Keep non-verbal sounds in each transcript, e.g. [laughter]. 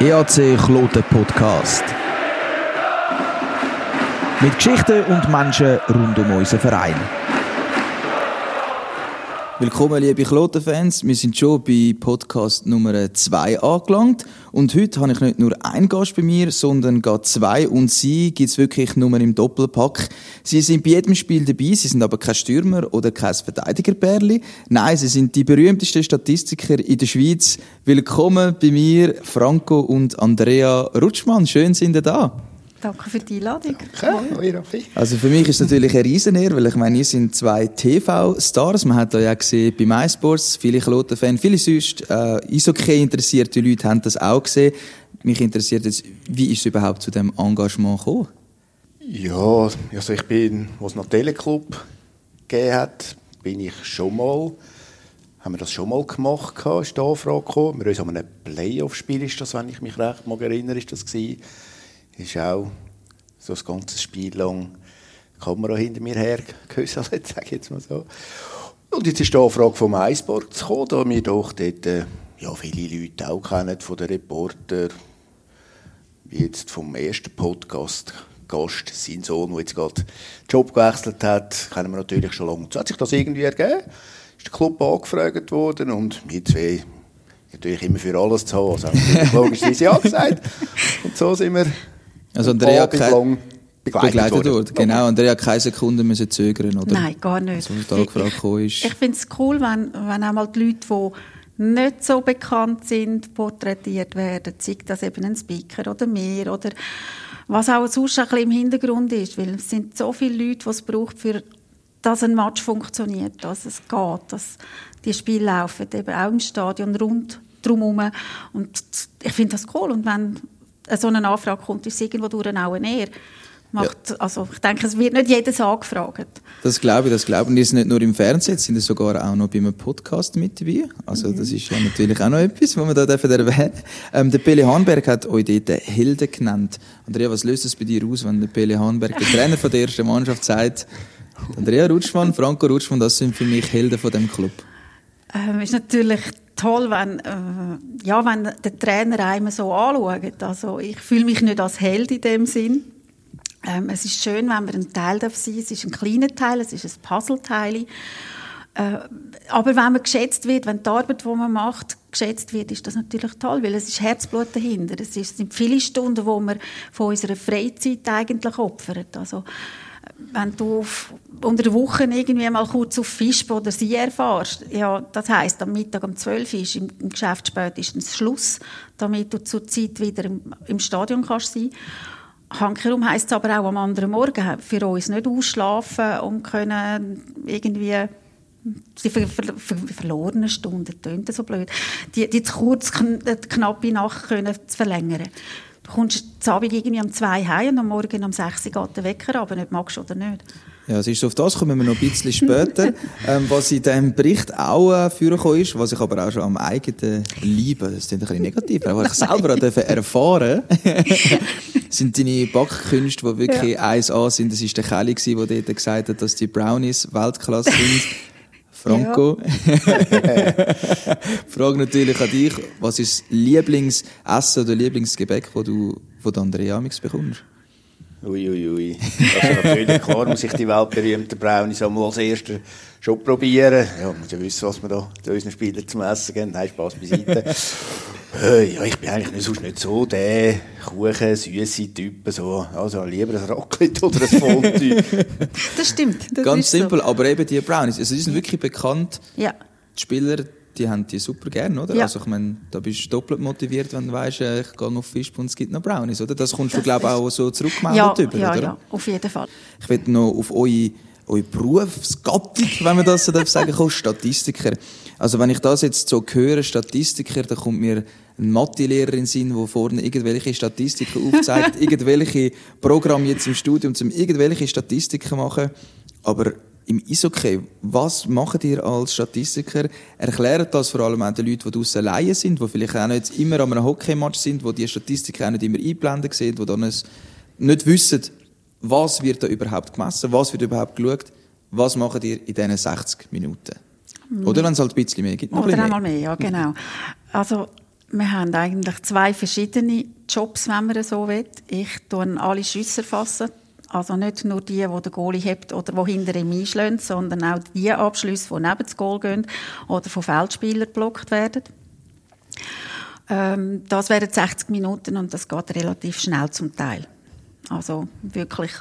EAC Kloten Podcast. Mit Geschichten und Menschen rund um unseren Verein. Willkommen, liebe Kloten-Fans. Wir sind schon bei Podcast Nummer 2 angelangt. Und heute habe ich nicht nur einen Gast bei mir, sondern gar zwei. Und sie gibt es wirklich nur im Doppelpack. Sie sind bei jedem Spiel dabei. Sie sind aber kein Stürmer oder kein Verteidigerbärli. Nein, sie sind die berühmtesten Statistiker in der Schweiz. Willkommen bei mir, Franco und Andrea Rutschmann. Schön sind ihr da. Danke für die Einladung. Danke, Also für mich ist es natürlich eine Riesenehre, weil ich meine, ihr sind zwei TV-Stars. Man hat da ja gesehen bei MySports, viele Kloten-Fans, viele sonst äh, Eishockey interessierte Leute haben das auch gesehen. Mich interessiert jetzt, wie ist es überhaupt zu dem Engagement gekommen? Ja, also ich bin, als es noch Teleclub gegeben hat, bin ich schon mal, haben wir das schon mal gemacht, ist die Anfrage gekommen. Wir haben so einem Playoff-Spiel, ist das, wenn ich mich recht mag erinnere, ist das gewesen. Ist auch so das ganze Spiel lang die Kamera hinter mir her gehöselt, [laughs] sage ich jetzt mal so. Und jetzt ist die Anfrage vom Eisborg gekommen, da wir doch dort äh, ja, viele Leute auch kennen, von den Reportern, wie jetzt vom ersten Podcast Gast, sein Sohn, der jetzt gerade den Job gewechselt hat, kennen wir natürlich schon lange. So hat sich das irgendwie ergeben. Ist der Club angefragt worden und wir zwei natürlich immer für alles zu haben. Also [laughs] haben logischerweise ja gesagt. Und so sind wir Also Andrea Abend begleitet, begleitet worden. Genau, Andrea hat keine Sekunde müssen zögern, oder? Nein, gar nicht. Also, gekommen ist. Ich finde es cool, wenn, wenn auch mal die Leute, die nicht so bekannt sind, porträtiert werden. Sei das eben ein Speaker oder mehr oder was auch sonst ein bisschen im Hintergrund ist. Weil es sind so viele Leute, die es braucht, für dass ein Match funktioniert, dass es geht, dass die Spiele laufen, eben auch im Stadion, rund drumherum. Und ich finde das cool. Und wenn so eine Anfrage kommt, ist es irgendwo durch auch Ehre. Macht, Also ich denke, es wird nicht jedes angefragt. Das glaube ich, das glaube ich. Und seid nicht nur im Fernsehen, jetzt sind sogar auch noch bei einem Podcast mit dabei. Also das ist ja natürlich auch noch etwas, was wir da dürfen erwähnen ähm, Der Pele Hahnberg hat euch dort Helden genannt. Andrea, was löst es bei dir aus, wenn der Pele Hahnberg, der Trainer von der ersten Mannschaft, sagt, Andrea Rutschmann, Franco Rutschmann, das sind für mich Helden von dem Club. Ähm, ist natürlich toll, wenn, äh, ja, wenn der Trainer einem so anschaut. Also ich fühle mich nicht als Held in dem Sinn. Ähm, es ist schön, wenn man ein Teil darf sein. Es ist ein kleiner Teil, es ist ein Puzzleteil. Äh, aber wenn man geschätzt wird, wenn die Arbeit, die man macht, geschätzt wird, ist das natürlich toll, weil es ist Herzblut dahinter. Es ist- sind viele Stunden, die wir von unserer Freizeit eigentlich opfern. Also, wenn du auf, unter der Woche irgendwie mal kurz auf Fisch oder See erfährst, ja, das heisst, am Mittag um 12 Uhr ist im, Geschäft spätestens Schluss, damit du zur Zeit wieder im, im Stadion kannst sein. Hankerum heisst es aber auch am anderen Morgen für uns nicht ausschlafen und können irgendwie die ver ver ver verlorenen Stunden, tönt so blöd, die, die zu kurz, kn die knappe Nacht können verlängern. Du kommst zu Abend irgendwie um zwei heim und am Morgen um sechs Uhr geht der Wecker, aber nicht magst oder nicht. Ja, es ist so, auf das kommen wir noch ein bisschen später. [laughs] ähm, was in diesem Bericht auch äh, vorgekommen ist, was ich aber auch schon am eigenen Lieben, das klingt ein bisschen negativ, aber ich selber auch erfahren [laughs] sind deine Backkünste, die wirklich 1A sind. Das war der Kelly, der dort gesagt hat, dass die Brownies Weltklasse sind. [laughs] Franco. Frage natürlich an dich, was ist das Lieblingsessen oder Lieblingsgebäck, das du von Andrea Amix bekommst? Ui, ui, ui. Also natürlich, [laughs] klar muss ich die weltberühmten Brownies einmal als Erster schon probieren. Ja, man muss ja wissen, was wir da zu unseren Spielern zum Essen geben. Nein, Spaß beiseite. [laughs] ja, ich bin eigentlich nicht, sonst nicht so der Kuchen, süße Typ. So. Also lieber ein Raclette [laughs] oder ein Fondue. Das stimmt. Das Ganz ist so. simpel, aber eben die Brownies, also die sind wirklich bekannt. Ja. Die Spieler, die haben die super gern, oder? Ja. Also ich meine, da bist du doppelt motiviert, wenn du weißt, äh, ich gehe auf Fischbund, es gibt noch Brownies, oder? Das kommst du, glaube ich, auch so zurückgemeldet Ja, über, ja, oder? ja, auf jeden Fall. Ich will noch auf eure, eure Berufsgattung, wenn man das so darf sagen kommen, Statistiker. Also wenn ich das jetzt so höre, Statistiker, dann kommt mir ein Mathelehrer in Sinn, der vorne irgendwelche Statistiken aufzeigt, [laughs] irgendwelche Programme jetzt im Studium, um irgendwelche Statistiken machen. Aber im Eishockey, was macht ihr als Statistiker? Erklärt das vor allem auch den Leuten, die draussen Laien sind, die vielleicht auch nicht immer an einem Hockeymatch sind, die die Statistiken auch nicht immer einblenden sehen, die dann nicht wissen, was wird da überhaupt gemessen, was wird überhaupt geschaut, was macht ihr in diesen 60 Minuten? Oder wenn es halt ein bisschen mehr gibt. noch Oder einmal mehr, ja, genau. Also, wir haben eigentlich zwei verschiedene Jobs, wenn man so will. Ich tue alle Schüsse erfassen. Also nicht nur die, die der Goalie hebt oder die hinter ihm einschlagen, sondern auch die Abschlüsse, die neben das Goal gehen oder von Feldspielern geblockt werden. Ähm, das wären 60 Minuten und das geht relativ schnell zum Teil. Also wirklich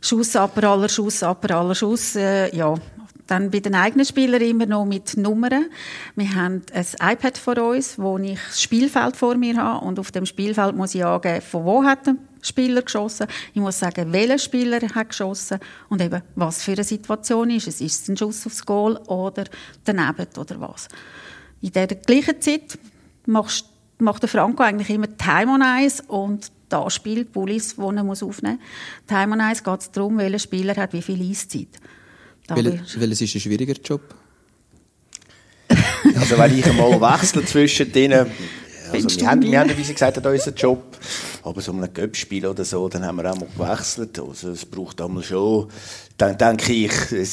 Schuss, aber aller Schuss, aber aller Schuss, äh, ja. Dann bei den eigenen Spielern immer noch mit Nummern. Wir haben ein iPad vor uns, wo ich das Spielfeld vor mir habe und auf dem Spielfeld muss ich angeben, von wo hat Spieler geschossen. Ich muss sagen, welcher Spieler hat geschossen und eben, was für eine Situation ist es. Ist es ein Schuss aufs Goal oder daneben oder was. In der gleichen Zeit machst, macht der Franco eigentlich immer Time on Ice und da spielt Bullis, die er muss aufnehmen muss. Time on Ice geht es darum, welcher Spieler hat wie viel Eiszeit. Wel, welches ist ein schwieriger Job? [laughs] also wenn ich einmal wechsle zwischen denen, also wir, haben, wir haben, wie sie gesagt hat, unseren Job, aber so einem Göppspiel oder so, dann haben wir auch mal gewechselt. Also es braucht einmal schon, dann denke ich,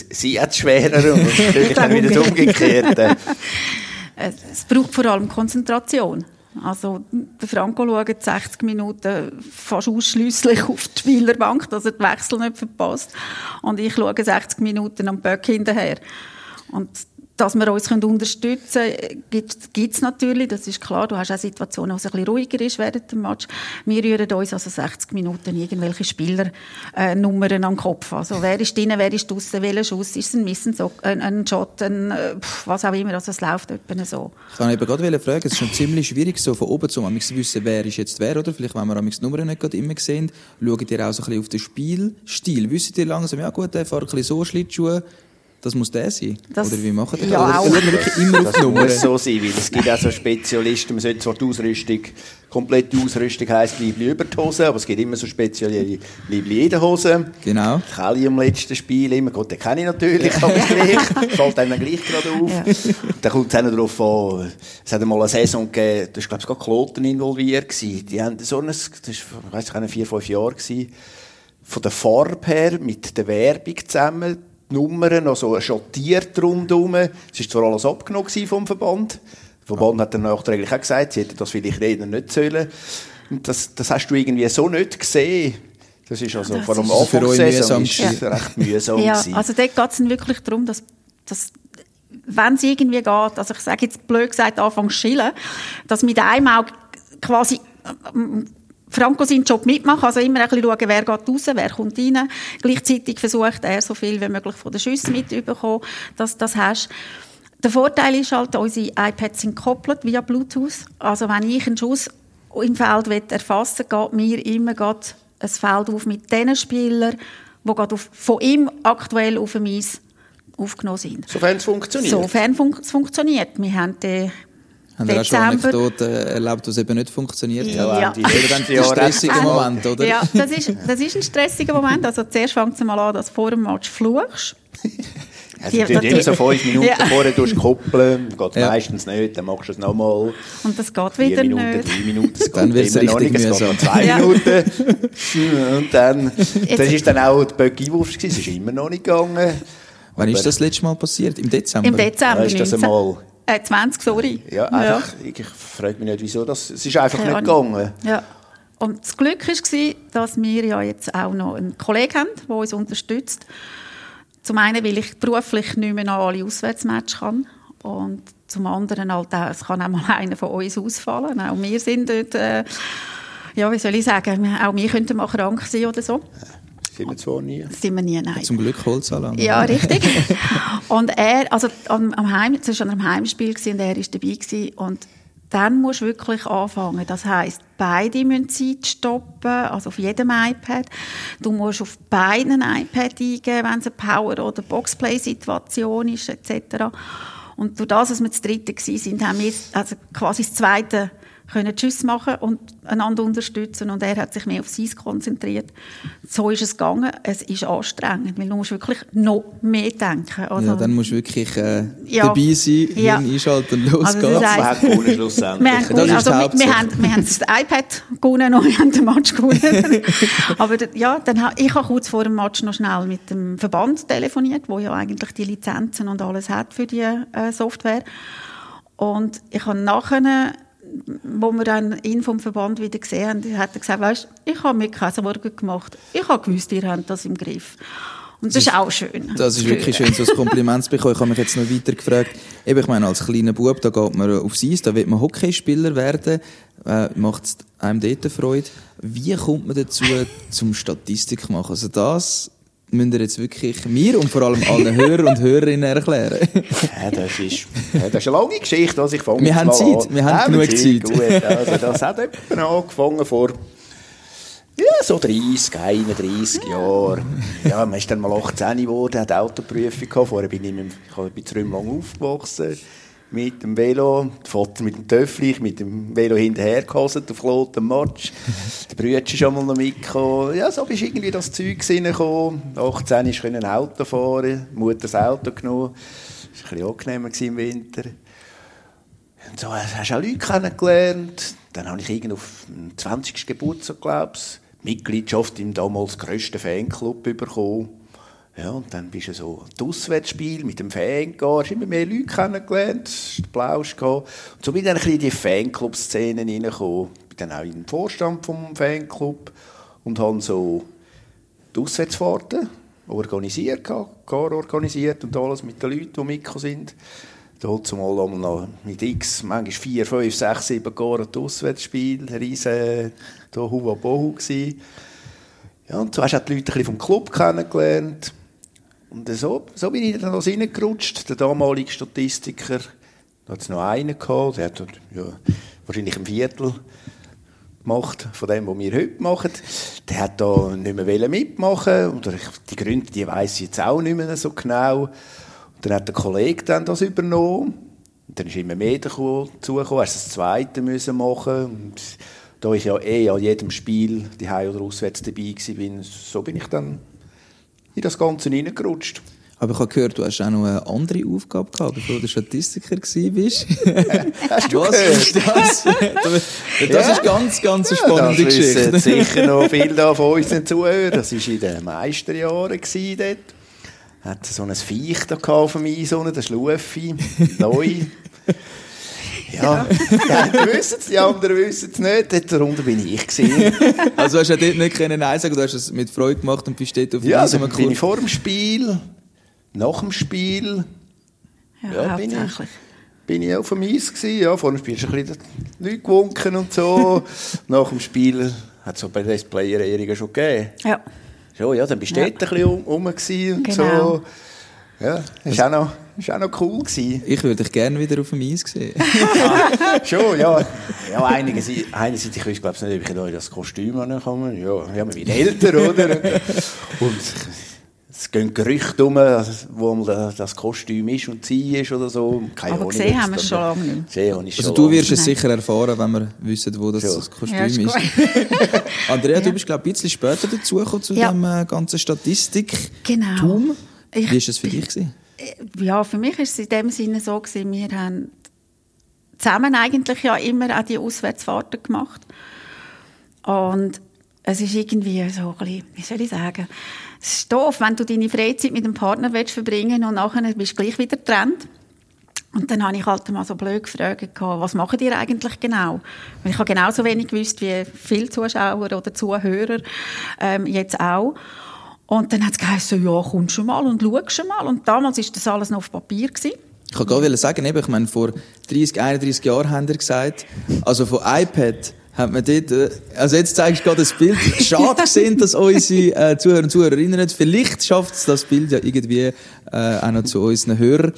sie hat es schwerer und dann wieder das Umgekehrte. [laughs] es braucht vor allem Konzentration. Also, der Franco schaut 60 Minuten fast ausschliesslich auf die Spielerbank, dass er den Wechsel nicht verpasst. Und ich schaue 60 Minuten am Böck hinterher. Und dass wir uns unterstützen können, gibt es natürlich, das ist klar. Du hast auch Situationen, wo es ein bisschen ruhiger ist während dem Match. Wir rühren uns also 60 Minuten irgendwelche Spielernummern äh, den Kopf. Also wer ist drin, wer ist draußen, welcher Schuss, ist es ein Missen, ein, ein Shot, ein, äh, was auch immer. Also es läuft etwa so. Ich kann eben gerade fragen, es ist schon ziemlich schwierig, so von oben zu wissen, wer ist jetzt wer, oder? Vielleicht, wenn wir die Nummern nicht gerade immer sehen, schaut ihr auch so ein bisschen auf den Spielstil. Wisst ihr langsam, ja gut, der fährt ein bisschen so Schlittschuhe, das muss der sein? Das, Oder wie machen die ja, das? Auch. wirklich immer das muss so sein, weil es gibt auch so Spezialisten, man sollte zwar die Ausrüstung, komplette Ausrüstung heisst Liebli über die Hose, aber es gibt immer so spezielle Liebli in der Hose. Genau. Kelly im letzten Spiel immer, gut, den kenne ich natürlich, aber gleich, fällt einem gleich gerade auf. Ja. Dann kommt es auch noch darauf an, es hat einmal eine Saison gegeben, da war glaube ich sogar Kloten involviert gewesen. Die haben so ein, das war, ich weiss nicht, vier, fünf Jahre gewesen, von der Farbe her, mit der Werbung zusammen, Nummern noch so schattiert rundherum. Es war zwar alles abgenommen vom Verband. Der Verband ja. hat dann nachträglich auch gesagt, sie hätten das vielleicht reden nicht sollen. Und das, das hast du irgendwie so nicht gesehen. Das ist also das vor allem Anfang für Saison ist ja. recht mühsam Ja, gewesen. also dort geht es wirklich darum, dass, dass wenn es irgendwie geht, also ich sage jetzt blöd gesagt, Anfang schillen, dass mit einem Auge quasi Franco seinen Job mitmachen, also immer ein bisschen schauen, wer geht raus, wer kommt rein. Gleichzeitig versucht er, so viel wie möglich von den Schüssen mitzubekommen, dass das hast. Der Vorteil ist halt, unsere iPads sind gekoppelt via Bluetooth. Also wenn ich einen Schuss im Feld erfassen will, geht mir immer ein Feld auf mit den Spielern, die gerade von ihm aktuell auf dem Eis aufgenommen sind. Sofern es funktioniert. Sofern es funktioniert. Wir haben den haben Sie auch schon Anekdoten erlebt, wo es eben nicht funktioniert hat? Ja, ja. Die, die stressigen Moment, oder? Ja, das ist, das ist ein stressiger Moment. Also zuerst fängt es mal an, dass du vor dem Match fluchst. Also die, die, immer so fünf Minuten ja. vorher koppeln, geht ja. meistens nicht, dann machst du es nochmal. Und das geht Vier wieder Minuten, nicht. drei Minuten, es [laughs] dann wird es richtig nicht, es geht noch zwei ja. Minuten. [laughs] Und dann, das ist dann auch die Böcki-Wurf es ist immer noch nicht gegangen. Wann ist das, das letzte Mal passiert? Im Dezember? Im Dezember, ja, ist das einmal äh, 20, sorry. Ja, einfach, ja. ich frage mich nicht, wieso das... Es ist einfach Keine nicht gegangen. Ja. Und das Glück war, dass wir ja jetzt auch noch einen Kollegen haben, der uns unterstützt. Zum einen, weil ich beruflich nicht mehr an alle Auswärtsmatches kann. Und zum anderen halt auch, es kann auch mal einer von uns ausfallen. Auch wir sind dort, äh, ja, wie soll ich sagen, auch wir könnten mal krank sein oder so. Sind wir zwar nie. Sind wir nie, nein. Zum Glück Holzalarm. Ja, richtig. und er, also am, am Heim, das war an einem Heimspiel und er war dabei gewesen, und dann musst du wirklich anfangen. Das heisst, beide müssen Zeit stoppen, also auf jedem iPad. Du musst auf beiden iPad eingeben, wenn es eine Power- oder Boxplay-Situation ist, etc. Und durch das, dass wir das dritte waren, haben wir also quasi das zweite können Tschüss machen und einander unterstützen und er hat sich mehr auf sein konzentriert. So ist es gegangen. Es ist anstrengend, weil du musst wirklich noch mehr denken. Also, ja, dann musst du wirklich äh, ja. dabei sein, ja. einschalten und los also geht's. Gewonnen schlussendlich. Wir haben, also, wir, wir, haben, wir haben das iPad gewonnen und wir haben den Match gewonnen. [laughs] Aber ja, dann, ich habe kurz vor dem Match noch schnell mit dem Verband telefoniert, wo ja eigentlich die Lizenzen und alles hat für die äh, Software. Und ich habe nachher wo wir dann ihn vom Verband wieder gesehen haben, hat er gesagt, weißt, ich habe mir keine Sorgen gemacht. Ich habe gewusst, ihr habt das im Griff. Und das, das ist auch schön. Das ist wirklich schön, so ein Kompliment zu bekommen. Ich habe mich jetzt noch weiter gefragt. Eben, ich meine, als kleiner Bub, da geht man aufs Eis, da wird man Hockeyspieler werden, äh, macht es einem dort Freude. Wie kommt man dazu, zum Statistik machen? Also das müsst ihr jetzt wirklich mir und vor allem allen Hörer und Hörerinnen erklären. ja, das, ist, ja, das ist eine lange Geschichte, also ich fange Wir haben Zeit, an. wir haben genug Zeit. Gut, also das hat jemand angefangen vor ja, so 30, 31 Jahre. Ja, man ist dann mal 18 geworden, hat Autoprüfung gehabt. Vorher bin ich, mit, ich bin zu Rümlang aufgewachsen. Mit dem Velo, der Vater mit dem Töffel, mit dem Velo hinterhergehasst auf Lot am Matsch. [laughs] Der Brüder ist schon mal noch mitgekommen. Ja, so bist irgendwie das Zeug reingekommen. 18 ist ein Auto fahren, Mutter das Auto genommen. Das war ein bisschen angenehmer im Winter. Und so hast du auch Leute kennengelernt. Dann habe ich irgendwie auf dem 20. Geburtstag, glaube ich, Mitgliedschaft im damals grössten Fanclub bekommen. Ja, und dann bist du so ein Auswärtsspiel mit dem Fan gegangen, hast immer mehr Leute kennengelernt, Plausch gehabt. Und so bin ich dann ein bisschen in die Fanclub-Szene reingekommen. Bin dann auch im Vorstand vom Fanclub und habe so die Auswärtsfahrten organisiert, gar organisiert und alles mit den Leuten, die mitgekommen sind. Da zumal noch mit X, manchmal vier, fünf, sechs, sieben Jahre Auswärtsspiel, ein riesen Huwa Bohu gsi. Ja, und so hast du auch die Leute vom Club kennengelernt. Und so, so bin ich dann noch reingerutscht. Der damalige Statistiker, da hat es noch einen gehabt, der hat ja, wahrscheinlich ein Viertel gemacht von dem, was wir heute machen. Der hat da nicht mehr mitmachen und die Gründe, die weiss ich jetzt auch nicht mehr so genau. Dann hat der Kollege dann das übernommen. Und dann ist immer mehr dazugekommen. Er das zweite müssen machen. Und da ich ja eh an jedem Spiel die Heim- oder Auswärts dabei war, so bin ich dann in das Ganze reingerutscht. Aber ich habe gehört, du hast auch noch eine andere Aufgabe gehabt, bevor du Statistiker warst. [laughs] hast du Was gehört? ist das? [laughs] Das ist ganz, ganz eine spannende ja, das Geschichte. wissen sicher noch [laughs] viele da von unseren Zuhörern. Das war in den Meisterjahren dort. Hat so ein Viech da auf dem Eis, der Schlufi, neu. Ja, die wissen es, die anderen wissen es nicht. Dort darunter bin ich. Gewesen. [laughs] Also hast du ja dort nicht können Nein sagen, du hast es mit Freude gemacht und bist dort auf Ja, Eis dann bin ich vor dem Spiel, nach dem Spiel, Ja, Ja, bin ich. bin ich auf dem Eis gewesen. Ja, vor dem Spiel ist ein bisschen Leute gewunken und so. [laughs] nach dem Spiel hat es so bei den Player-Ehrungen schon gegeben. Ja. Schon, ja, dann bist du Ja. dort ein bisschen um, rum gewesen und Genau. so. Ja, war auch noch, ist auch noch cool. Gewesen. Ich würde dich gerne wieder auf dem Eis sehen. [laughs] Schon, ja. Ja, einige, sind- einerseits, ich weiß glaube ich nicht, ob ich da in das Kostüm ankomme. Ja, ja, wir sind älter, oder? Und es gehen Gerüchte um, wo mal das Kostüm ist und sie ist oder so. Keine Aber Ahnung, gesehen haben wir es schon lange nicht Also du wirst es sicher erfahren, wenn wir wissen, wo das, Ja. das Kostüm Ja, ist ist. [laughs] Andrea, du bist glaube ich ein bisschen später dazugekommen zu Ja. dem äh, ganzen Statistik. Genau. Tum. Wie war es für dich? Gewesen? Ja, für mich ist es in dem Sinne so gewesen, wir haben zusammen eigentlich ja immer auch die Auswärtsfahrten gemacht. Und es ist irgendwie so ein bisschen, wie soll ich sagen, es ist doof, wenn du deine Freizeit mit dem Partner willst verbringen und nachher bist du gleich wieder getrennt. Und dann habe ich halt mal so blöd gefragt, was macht ihr eigentlich genau? Weil ich habe genauso wenig gewusst wie viele Zuschauer oder Zuhörer ähm, jetzt auch. Und dann hat es geheißen, ja, kommst schon mal und schaust schon mal. Und damals war das alles noch auf Papier. Gewesen. Ich wollte gerade sagen, eben, ich meine, vor 30, 31 Jahren haben ihr gesagt, also von iPad hat man dort, äh, also jetzt zeigst du gerade das Bild. [laughs] Schade gesehen, dass unsere äh, Zuhörer und Zuhörerinnen nicht, vielleicht schafft es das Bild ja irgendwie äh, auch noch zu unseren Hörern.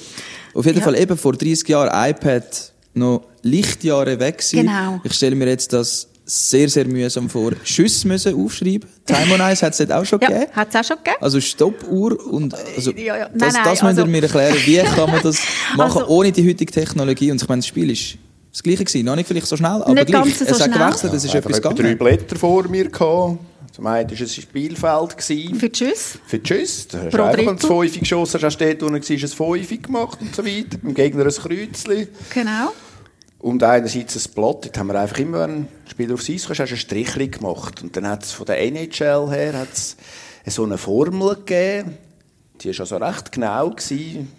Auf jeden Ja. Fall eben vor 30 Jahren iPad noch Lichtjahre weg gewesen. Genau. Ich stelle mir jetzt das sehr, sehr mühsam vor. Schüsse müssen aufschreiben. Time on Ice hat es dort auch schon Ja, gegeben. hat es auch schon gegeben. Also Stoppuhr und also Ja, ja. Nein, das, nein, das müsst ihr also- mir erklären, wie kann man das [laughs] machen Also- ohne die heutige Technologie? Und ich meine, das Spiel ist das gleiche gewesen, noch nicht vielleicht so schnell, aber Nicht gleich. ganz so es hat gewechselt, es ist etwas etwa drei gegangen. Blätter vor mir gehabt. Zum einen war es ein Spielfeld. Gewesen. Für Tschüss. Für die Schüsse. Da hast Pro du einfach, wenn du. Fünfe geschossen hast, hast du dort unten du ein Fünfe gemacht und so weiter. Beim Gegner ein Kreuzchen. Genau. Und einerseits ein Blatt. Dort haben wir einfach immer, wenn ein Spieler aufs Eis kam, hast du ein Strichchen gemacht. Und dann hat es von der NHL her hat's so eine Formel gegeben. Die war also recht genau. Gewesen,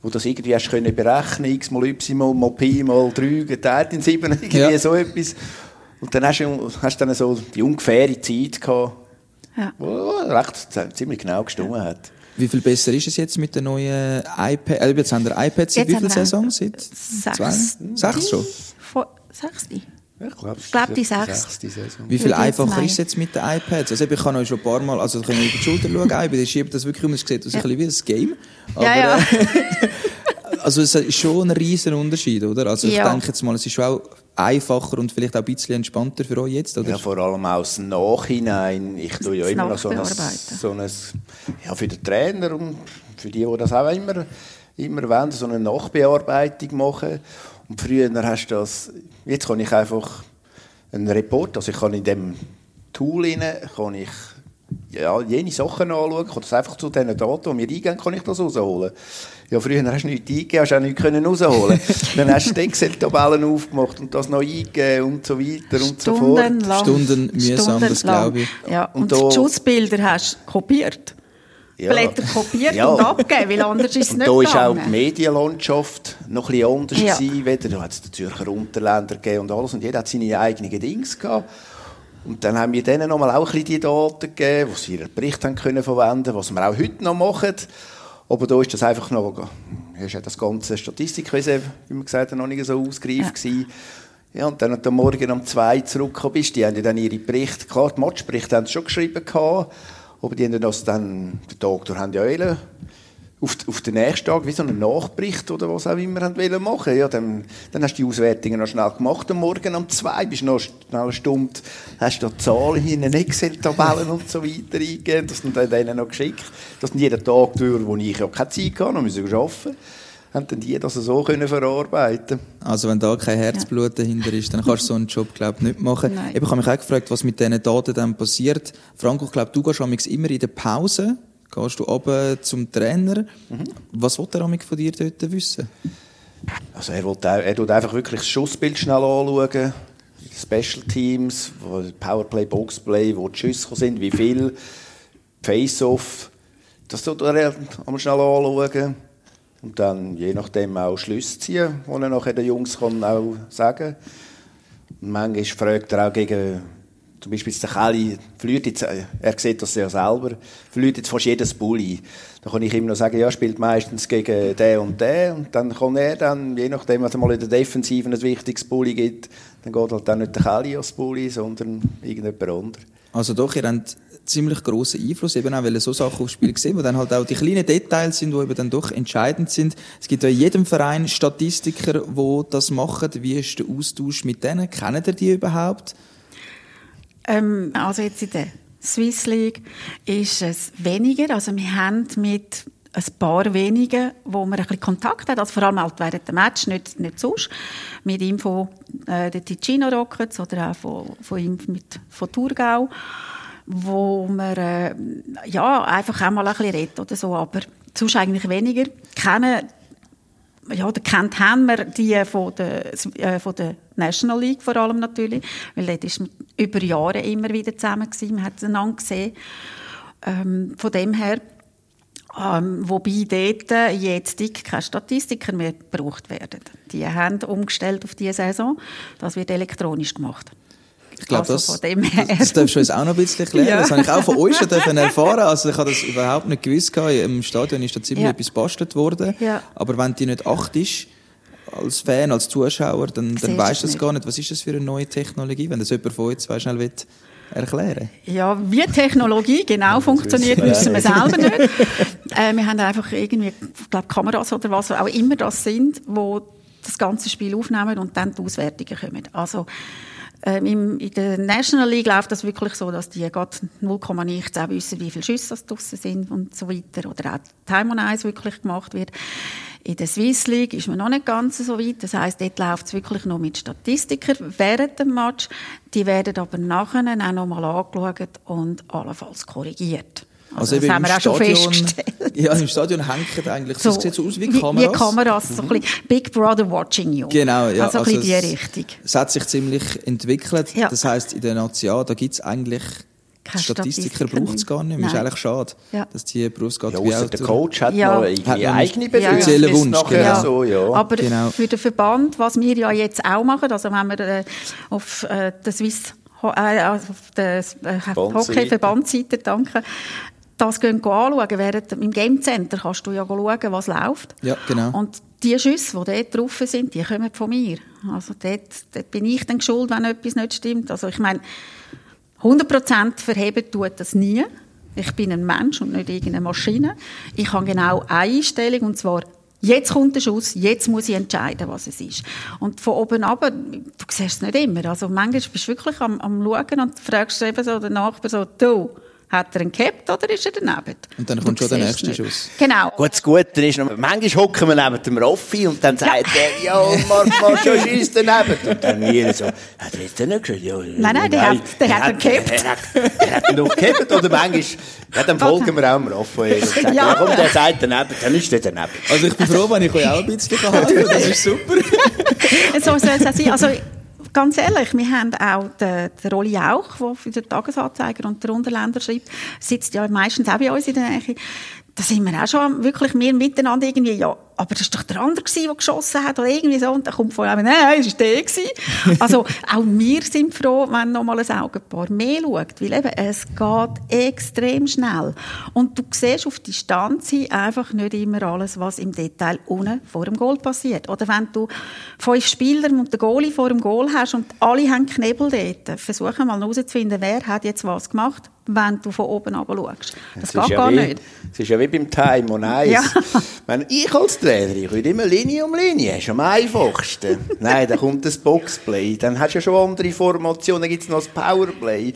wo das irgendwie hast können berechnen, x mal y mal pi mal 3 geteilt in 7, [laughs] irgendwie Ja. so etwas. Und dann hast du hast dann so die ungefähre Zeit gehabt, Ja. wo recht ziemlich genau gestimmt hat. Wie viel besser ist es jetzt mit den neuen iPads? Äh, jetzt haben wir iPads seit Jetzt wie viel Saison? Seit Sechs. zwei? Sechs schon? Vor, sechste? Ich glaube, Ich glaube, die sechste. sechste Saison. Wie viel ich einfacher ist es jetzt mit den iPads? Also ich kann euch schon ein paar Mal, also ich kann über die Schulter schauen, iPad, [laughs] ich schiebe das wirklich um, es sieht aus ein bisschen wie ein Game. Aber, Ja, ja. äh, [laughs] also es ist schon ein riesen Unterschied, oder? Also ich Ja. denke jetzt mal, es ist schon auch einfacher und vielleicht auch ein bisschen entspannter für euch jetzt, oder? Ja, vor allem aus dem Nachhinein. Ich tue ja immer noch so ein, so ein, ja, für den Trainer und für die, die das auch immer, immer wollen, so eine Nachbearbeitung machen. Und früher hast du das, jetzt kann ich einfach einen Report, also ich kann in dem Tool rein, kann ich ja, jene Sachen anschauen, kann das einfach zu den Daten, die wir eingeben, kann ich das rausholen. Ja, früher hast du nichts eingegeben, hast auch nichts können rausholen. [laughs] Dann hast du die Excel-Tabellen aufgemacht und das noch eingegeben und so weiter und so fort. Stundenlang. Stunden mühsam, das glaube ich. Ja, Und und, da- die Schussbilder hast du kopiert. Ja. Blätter kopiert Ja. und abgegeben, weil anders ist es Und nicht da war auch die gegangen. Medienlandschaft noch ein bisschen anders. Ja. Gewesen. Da hat es den Zürcher Unterländer gegeben und alles. Und jeder hat seine eigenen Dings gehabt. Und dann haben wir denen nochmal auch ein bisschen die Daten gegeben, die sie ihren Bericht haben können verwenden was wir auch heute noch machen. Aber da ist das einfach noch, ist ja das ganze Statistikwesen, wie man gesagt hat, noch nicht so ausgereift gewesen. Ja, und dann, du am Morgen um zwei zurückgekommen bist, die haben ja dann ihre Berichte, klar, die Matchberichte haben sie schon geschrieben gehabt, aber die haben das dann, den Tag durch haben ja alle auf, auf den nächsten Tag wie so einen Nachbericht oder was auch immer haben wollen machen. Ja, dann, dann hast du die Auswertungen noch schnell gemacht am Morgen um zwei, bist noch schnell eine Stunde, hast da die Zahlen in Excel-Tabellen und so weiter eingegeben, das sind dann denen noch geschickt. Das sind jeden Tag durch, wo ich ja keine Zeit hatte, noch müssen arbeiten haben dann die das so können verarbeiten Also wenn da kein Herzblut dahinter ist, dann kannst du so einen Job glaube ich nicht machen. Nein. Ich habe mich auch gefragt, was mit diesen Daten dann passiert. Franco, ich glaube, du gehst immer in der Pause, gehst du runter zum Trainer. Was will der von dir dort wissen? Also er, will, er tut einfach wirklich das Schussbild schnell anschauen, Special Teams, Powerplay, Boxplay, wo die Schüsse sind, wie viel, Face-Off, das tut er einmal schnell anschauen. Und dann je nachdem auch Schlüsse ziehen, die er nachher den Jungs kann auch sagen. Und manchmal fragt er auch gegen, zum Beispiel der Kelly, verliert jetzt, äh, er sieht das ja selber, verliert jetzt fast jedes Bulli. Dann kann ich ihm noch sagen, ja, spielt meistens gegen den und den. Und dann kann er dann, je nachdem, was er mal in der Defensive ein wichtiges Bulli gibt, dann geht halt dann nicht der Kelly als Bulli, sondern irgendjemand anderes. Also doch, ihr habt ziemlich grossen Einfluss, eben auch, weil so Sachen aufs Spiel sehen, wo dann halt auch die kleinen Details sind, die eben dann doch entscheidend sind. Es gibt ja in jedem Verein Statistiker, die das machen. Wie ist der Austausch mit denen? Kennen ihr die überhaupt? Ähm, also jetzt in der Swiss League ist es weniger. Also wir haben mit ein paar wenigen, wo man ein bisschen Kontakt hat, also vor allem halt während dem Match, nicht, nicht sonst, mit ihm von äh, den Ticino Rockets oder auch von, von ihm mit, von Thurgau, wo man äh, ja, einfach auch mal ein bisschen redet oder so, aber sonst eigentlich weniger. Kennen ja, da kennt haben wir die von der, äh, von der National League vor allem natürlich, weil dort ist man über Jahre immer wieder zusammen gewesen, man hat einander gesehen. Ähm, von dem her, ähm, wobei dort äh, jetzt keine Statistiker mehr gebraucht werden. Die haben umgestellt auf diese Saison. Das wird elektronisch gemacht. Ich glaube, Also das, das, darfst du uns auch noch ein bisschen erklären. Ja. Das habe ich auch von euch schon erfahren. Also ich habe das überhaupt nicht gewusst. Im Stadion ist da ziemlich Ja. etwas bastelt worden. Ja. Aber wenn die nicht achtest, als Fan, als Zuschauer, dann, dann weißt du das gar nicht. Was ist das für eine neue Technologie? Wenn das jemand von euch zwei schnell will erklären Ja, wie Technologie genau funktioniert, wissen wir selber nicht. [laughs] Äh, wir haben einfach irgendwie, ich glaube, Kameras oder was auch immer das sind, wo das ganze Spiel aufnehmen und dann die Auswertungen kommen. Also, im, in der National League läuft das wirklich so, dass die gerade 0, nichts auch wissen, wie viele Schüsse das draussen sind und so weiter. Oder auch Time on Ice wirklich gemacht wird. In der Swiss League ist man noch nicht ganz so weit. Das heisst, dort läuft es wirklich nur mit Statistikern während dem Match. Die werden aber nachher auch nochmal angeschaut und allenfalls korrigiert. Also, das eben haben wir auch schon festgestellt. Ja, im Stadion hängen eigentlich, das sieht so aus wie Kameras. Wie Kameras, so ein bisschen Big Brother watching you. Genau, ja. Also ein bisschen es- die Richtung. Es hat sich ziemlich entwickelt. Ja. Das heißt in der National, da gibt es eigentlich Keine Statistiker braucht es gar nicht mehr. Ist eigentlich schade, Ja. dass die Berufsgattung Ja, wie der Coach hat Ja. noch einen eigene speziellen Bedürfnisse Wunsch, nachher genau. so, ja. Aber Genau. für den Verband, was wir ja jetzt auch machen, also wenn wir äh, auf äh, der Swiss äh, also auf der äh, Verbandsseite. Hockey-Verbandsseite, danke, das gehen anschauen. Während im Game Center kannst du ja schauen, was läuft. Ja, genau. Und die Schüsse, die dort drauf sind, die kommen von mir. Also dort, dort bin ich dann schuld, wenn etwas nicht stimmt. Also ich meine, 100% verheben tut das nie. Ich bin ein Mensch und nicht irgendeine Maschine. Ich habe genau eine Einstellung, und zwar, jetzt kommt der Schuss, jetzt muss ich entscheiden, was es ist. Und von oben ab, du siehst es nicht immer. Also manchmal bist du wirklich am, am Schauen und fragst eben so den Nachbarn so, du, hat er ihn gehabt oder ist er daneben? Und dann Du kommt schon der nächste nicht. Schuss. Genau. Gut, das Gute ist, noch, manchmal hocken wir neben dem Raffi und dann sagt er, ja, Marc, mach [laughs] schon Schiss daneben. Und dann wir so, hat er jetzt nicht gesagt? Ja, Nein, nein, der hat- der hat ihn gehabt. Er hat, hat ihn noch gehabt. Oder manchmal, ja, dann folgen wir auch dem Raphael und sagen, Ja. ja, komm, der sagt daneben, dann ist der daneben. Also ich bin froh, wenn ich euch auch ein bisschen [laughs] kann. Das ist super. so soll es auch sein. Also, ganz ehrlich, wir haben auch den, den Rolli Jauch, der für den Tagesanzeiger und den Unterländer schreibt, sitzt ja meistens auch bei uns in der Nähe. Da sind wir auch schon wirklich wir miteinander irgendwie, ja, aber das war doch der andere, gewesen, der geschossen hat oder irgendwie so. Und dann kommt von einem, nein, es war der. Gewesen. [laughs] Also auch wir sind froh, wenn noch mal ein Augenpaar mehr schaut, weil eben, es geht extrem schnell. Und du siehst auf Distanz hin einfach nicht immer alles, was im Detail unten vor dem Goal passiert. Oder wenn du fünf Spieler und den Goalie vor dem Goal hast und alle haben Knebel dort, versuche mal herauszufinden, wer hat jetzt was gemacht, wenn du von oben runter schaust. Das, Es geht ist ja gar wie, nicht. Es ist ja wie beim Time on Ice. Ja. Wenn ich als Trainer, ich würde immer Linie um Linie, ist am einfachsten. [laughs] Nein, dann kommt das Boxplay, dann hast du ja schon andere Formationen, dann gibt es noch das Powerplay.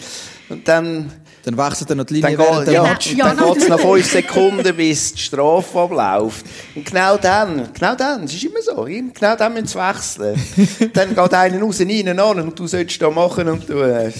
Und dann, Dann wechselt er noch die dann, Linie während geht, dem ja, Match. Ja, dann geht es noch fünf Sekunden, bis die Strafe abläuft. Und genau dann, genau dann, es ist immer so, genau dann müssen sie wechseln. [laughs] dann geht einer raus, rein, an und du sollst da machen und du... Äh,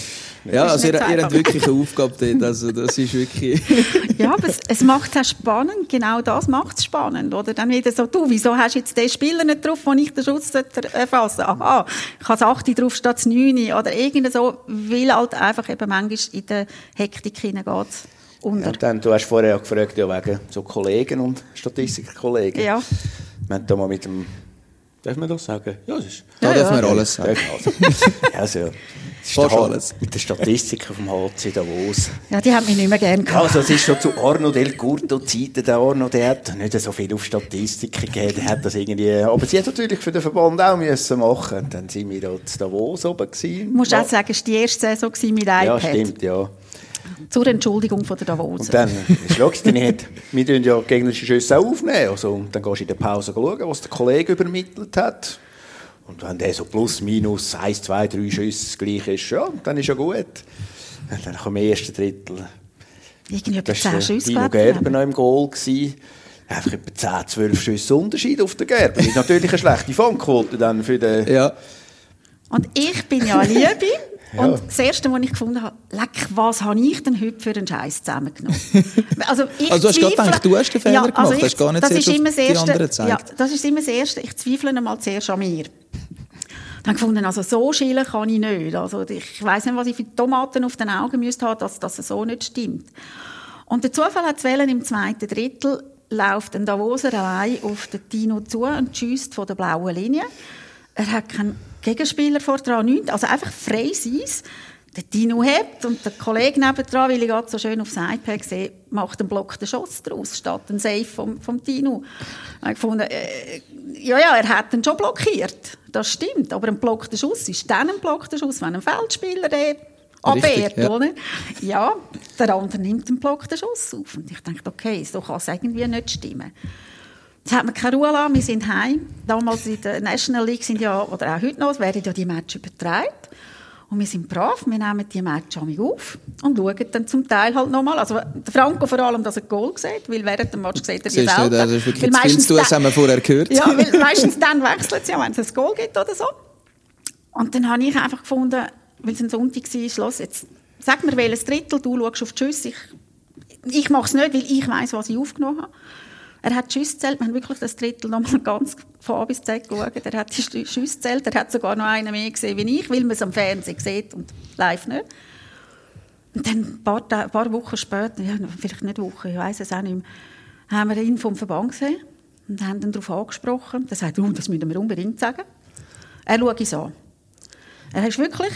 Ja, also ihr, ihr habt wirklich eine Aufgabe dort. Also das ist wirklich... [laughs] Ja, aber es, es macht es auch spannend. Genau das macht es spannend. Oder dann wieder so, du, wieso hast du jetzt den Spieler nicht drauf, wo ich den Schutz erfassen sollte? Aha, ich habe das 8 drauf statt das 9. Oder irgend so, weil halt einfach eben manchmal in der Hektik hineingeht. Unter. Ja, dann, du hast vorher ja gefragt, ja, wegen so Kollegen und Statistikerkollegen. Ja. Wir haben da mal mit dem, darf man das sagen? Ja, das ist... Da Ja, dürfen ja. wir alles sagen. Also, [laughs] also, ja. Der alles. Mit den Statistikern vom HC Davos. Ja, die haben mich nicht mehr gerne gehabt. Also, es ist schon zu Arno Del Curto Zeiten. Der Arno, der hat nicht so viel auf Statistiken gegeben. Der hat das irgendwie, aber sie hat natürlich für den Verband auch müssen machen. Und dann sind wir da zu Davos oben gewesen. Du musst auch sagen, es war die erste Saison gewesen mit iPad. Ja, stimmt, ja. Zur Entschuldigung von der Davos. Und dann, ist logisch, dann hat, wir tun ja gegnerische Schüsse auch aufnehmen. Also, und dann gehst du in der Pause schauen, was der Kollege übermittelt hat. Und wenn der so plus, minus, eins, zwei, drei Schüsse gleich ist, ja, dann ist ja gut. Und dann kommt im ersten Drittel. Irgendwie etwa Das 10 war Schüsse. Dino Gerber noch im Goal. Gewesen. Einfach etwa 10, 12 Schüsse Unterschied auf den Gerber. Das ist natürlich eine schlechte Fangquote dann für den... Ja. Und ich bin ja Liebe. Ja. Und das Erste, was ich gefunden habe, leck, was habe ich denn heute für einen Scheiß zusammengenommen? [laughs] Also, ich Also du hast gerade gedacht, du hast den Fehler ja, gemacht, also hast gar nicht das ist immer das Erste. Ja, das ist immer das Erste. Ich zweifle einmal zuerst an mir. Dann gefunden, also so schillen kann ich nicht. Also ich weiß nicht, was ich für Tomaten auf den Augen müsste haben, dass das so nicht stimmt. Und der Zufall hat es wählen, im zweiten Drittel läuft ein Davoser allein auf den Tino zu und schießt von der blauen Linie. Er hat keinen Gegenspieler vor dran, nichts, also einfach freies Eis. Der Tino hebt und der Kollege nebendran, weil ich gerade so schön aufs iPad sehe, macht einen Block den Schuss draus, statt einen Safe vom, vom Tino. Ich gefunden, äh, ja, ja, er hat ihn schon blockiert. Das stimmt. Aber ein blockter Schuss ist dann ein blockter Schuss, wenn ein Feldspieler den abwehrt, ja. oder? Ja, der andere nimmt den blockten Schuss auf. Und ich dachte, okay, so kann es irgendwie nicht stimmen. Jetzt hat man keine Ruhe lassen, wir sind heim. Damals in der National League sind ja, oder auch heute noch, werden ja die Matches übertragen. Und wir sind brav, wir nehmen die Match auf und schauen dann zum Teil halt nochmal. Also Franco vor allem, dass er Goal sieht, weil während dem Match sieht er die selten. das ist wirklich zu tun, das haben wir vorher gehört. Ja, weil [laughs] meistens dann wechselt es ja, wenn es ein Goal gibt oder so. Und dann habe ich einfach gefunden, weil es ein Sonntag war, Schluss, jetzt sag mir welches Drittel, du schaust auf die Schüsse. Ich, ich mache es nicht, weil ich weiß, was ich aufgenommen habe. Er hat die Schüsse wir haben wirklich das Drittel nochmal [laughs] ganz von A bis Z geschaut. Er hat die Schü- Schüsse gezählt, er hat sogar noch einen mehr gesehen wie ich, weil man es am Fernsehen sieht und live nicht. Und dann ein paar, ein paar Wochen später, ja, vielleicht nicht Wochen, ich weiß es auch nicht mehr, haben wir ihn vom Verband gesehen und haben ihn darauf angesprochen. Er sagt, oh, das müssen wir unbedingt sagen. Er schaut es an. Er ist wirklich,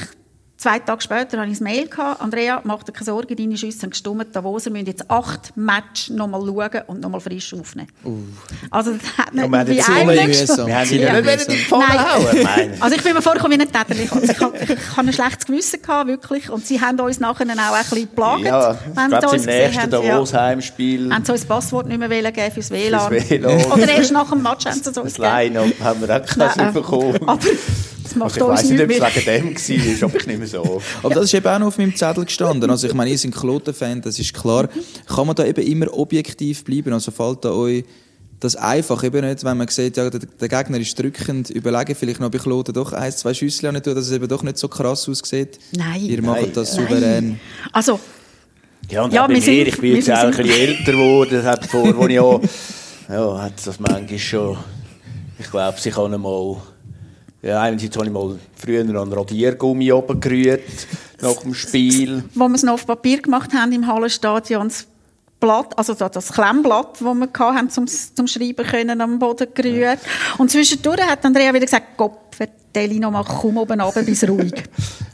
zwei Tage später hatte ich ein Mail, gehabt, Andrea, mach dir keine Sorgen, deine Schüsse sind gestummt, Davos, wir müssen jetzt acht Matches nochmal schauen und nochmal frisch aufnehmen. Also das hat nicht wir haben wie gesprochen. mühsam. Wir haben Ja. nicht wollen in die Pfanne Nein. hauen. Meine. Also ich bin mir vorgekommen wie ein Täterli. Also ich habe ein schlechtes Gewissen gehabt, wirklich. Und sie haben uns nachher auch ein bisschen geplagt. Ja, wenn sie uns im gesehen nächsten haben. Davos-Heimspiel, Haben sie uns das Passwort nicht mehr wollen geben fürs WLAN. Fürs WLAN. Oder erst nach dem Match haben sie es uns das gegeben. Line-Up, haben wir auch keins bekommen. Aber das macht Also ich weiss nicht, ob es wegen dem war, aber ich nicht mehr so. Aber das ist eben auch noch auf meinem Zettel gestanden. Also ich meine, ihr seid Kloten-Fan, das ist klar. Kann man da eben immer objektiv bleiben? Also fällt da euch das einfach eben nicht, wenn man sieht, ja, der, der Gegner ist drückend, überlegen vielleicht noch bei Kloten doch ein, zwei Schüsse nicht tun, dass es eben doch nicht so krass aussieht. Nein. Ihr macht Nein. das Nein. souverän. Also, Ja, und Ja, bei wir mir, sind- ich bin jetzt auch ein bisschen älter geworden, das hat vor, wo ich auch, [laughs] ja, hat das manchmal schon, ich glaube, ich kann einmal, ja, einerseits habe ich mal früher an Radiergummi oben gerührt, nach dem Spiel. [laughs] wo wir es noch auf Papier gemacht haben im Hallenstadion, das Blatt, also da- das Klemmblatt, das wir hatten, zum, zum Schreiben können, am Boden gerührt. Und zwischendurch hat Andrea wieder gesagt, Gott, ich noch mal, komm oben runter, bis ruhig. [laughs]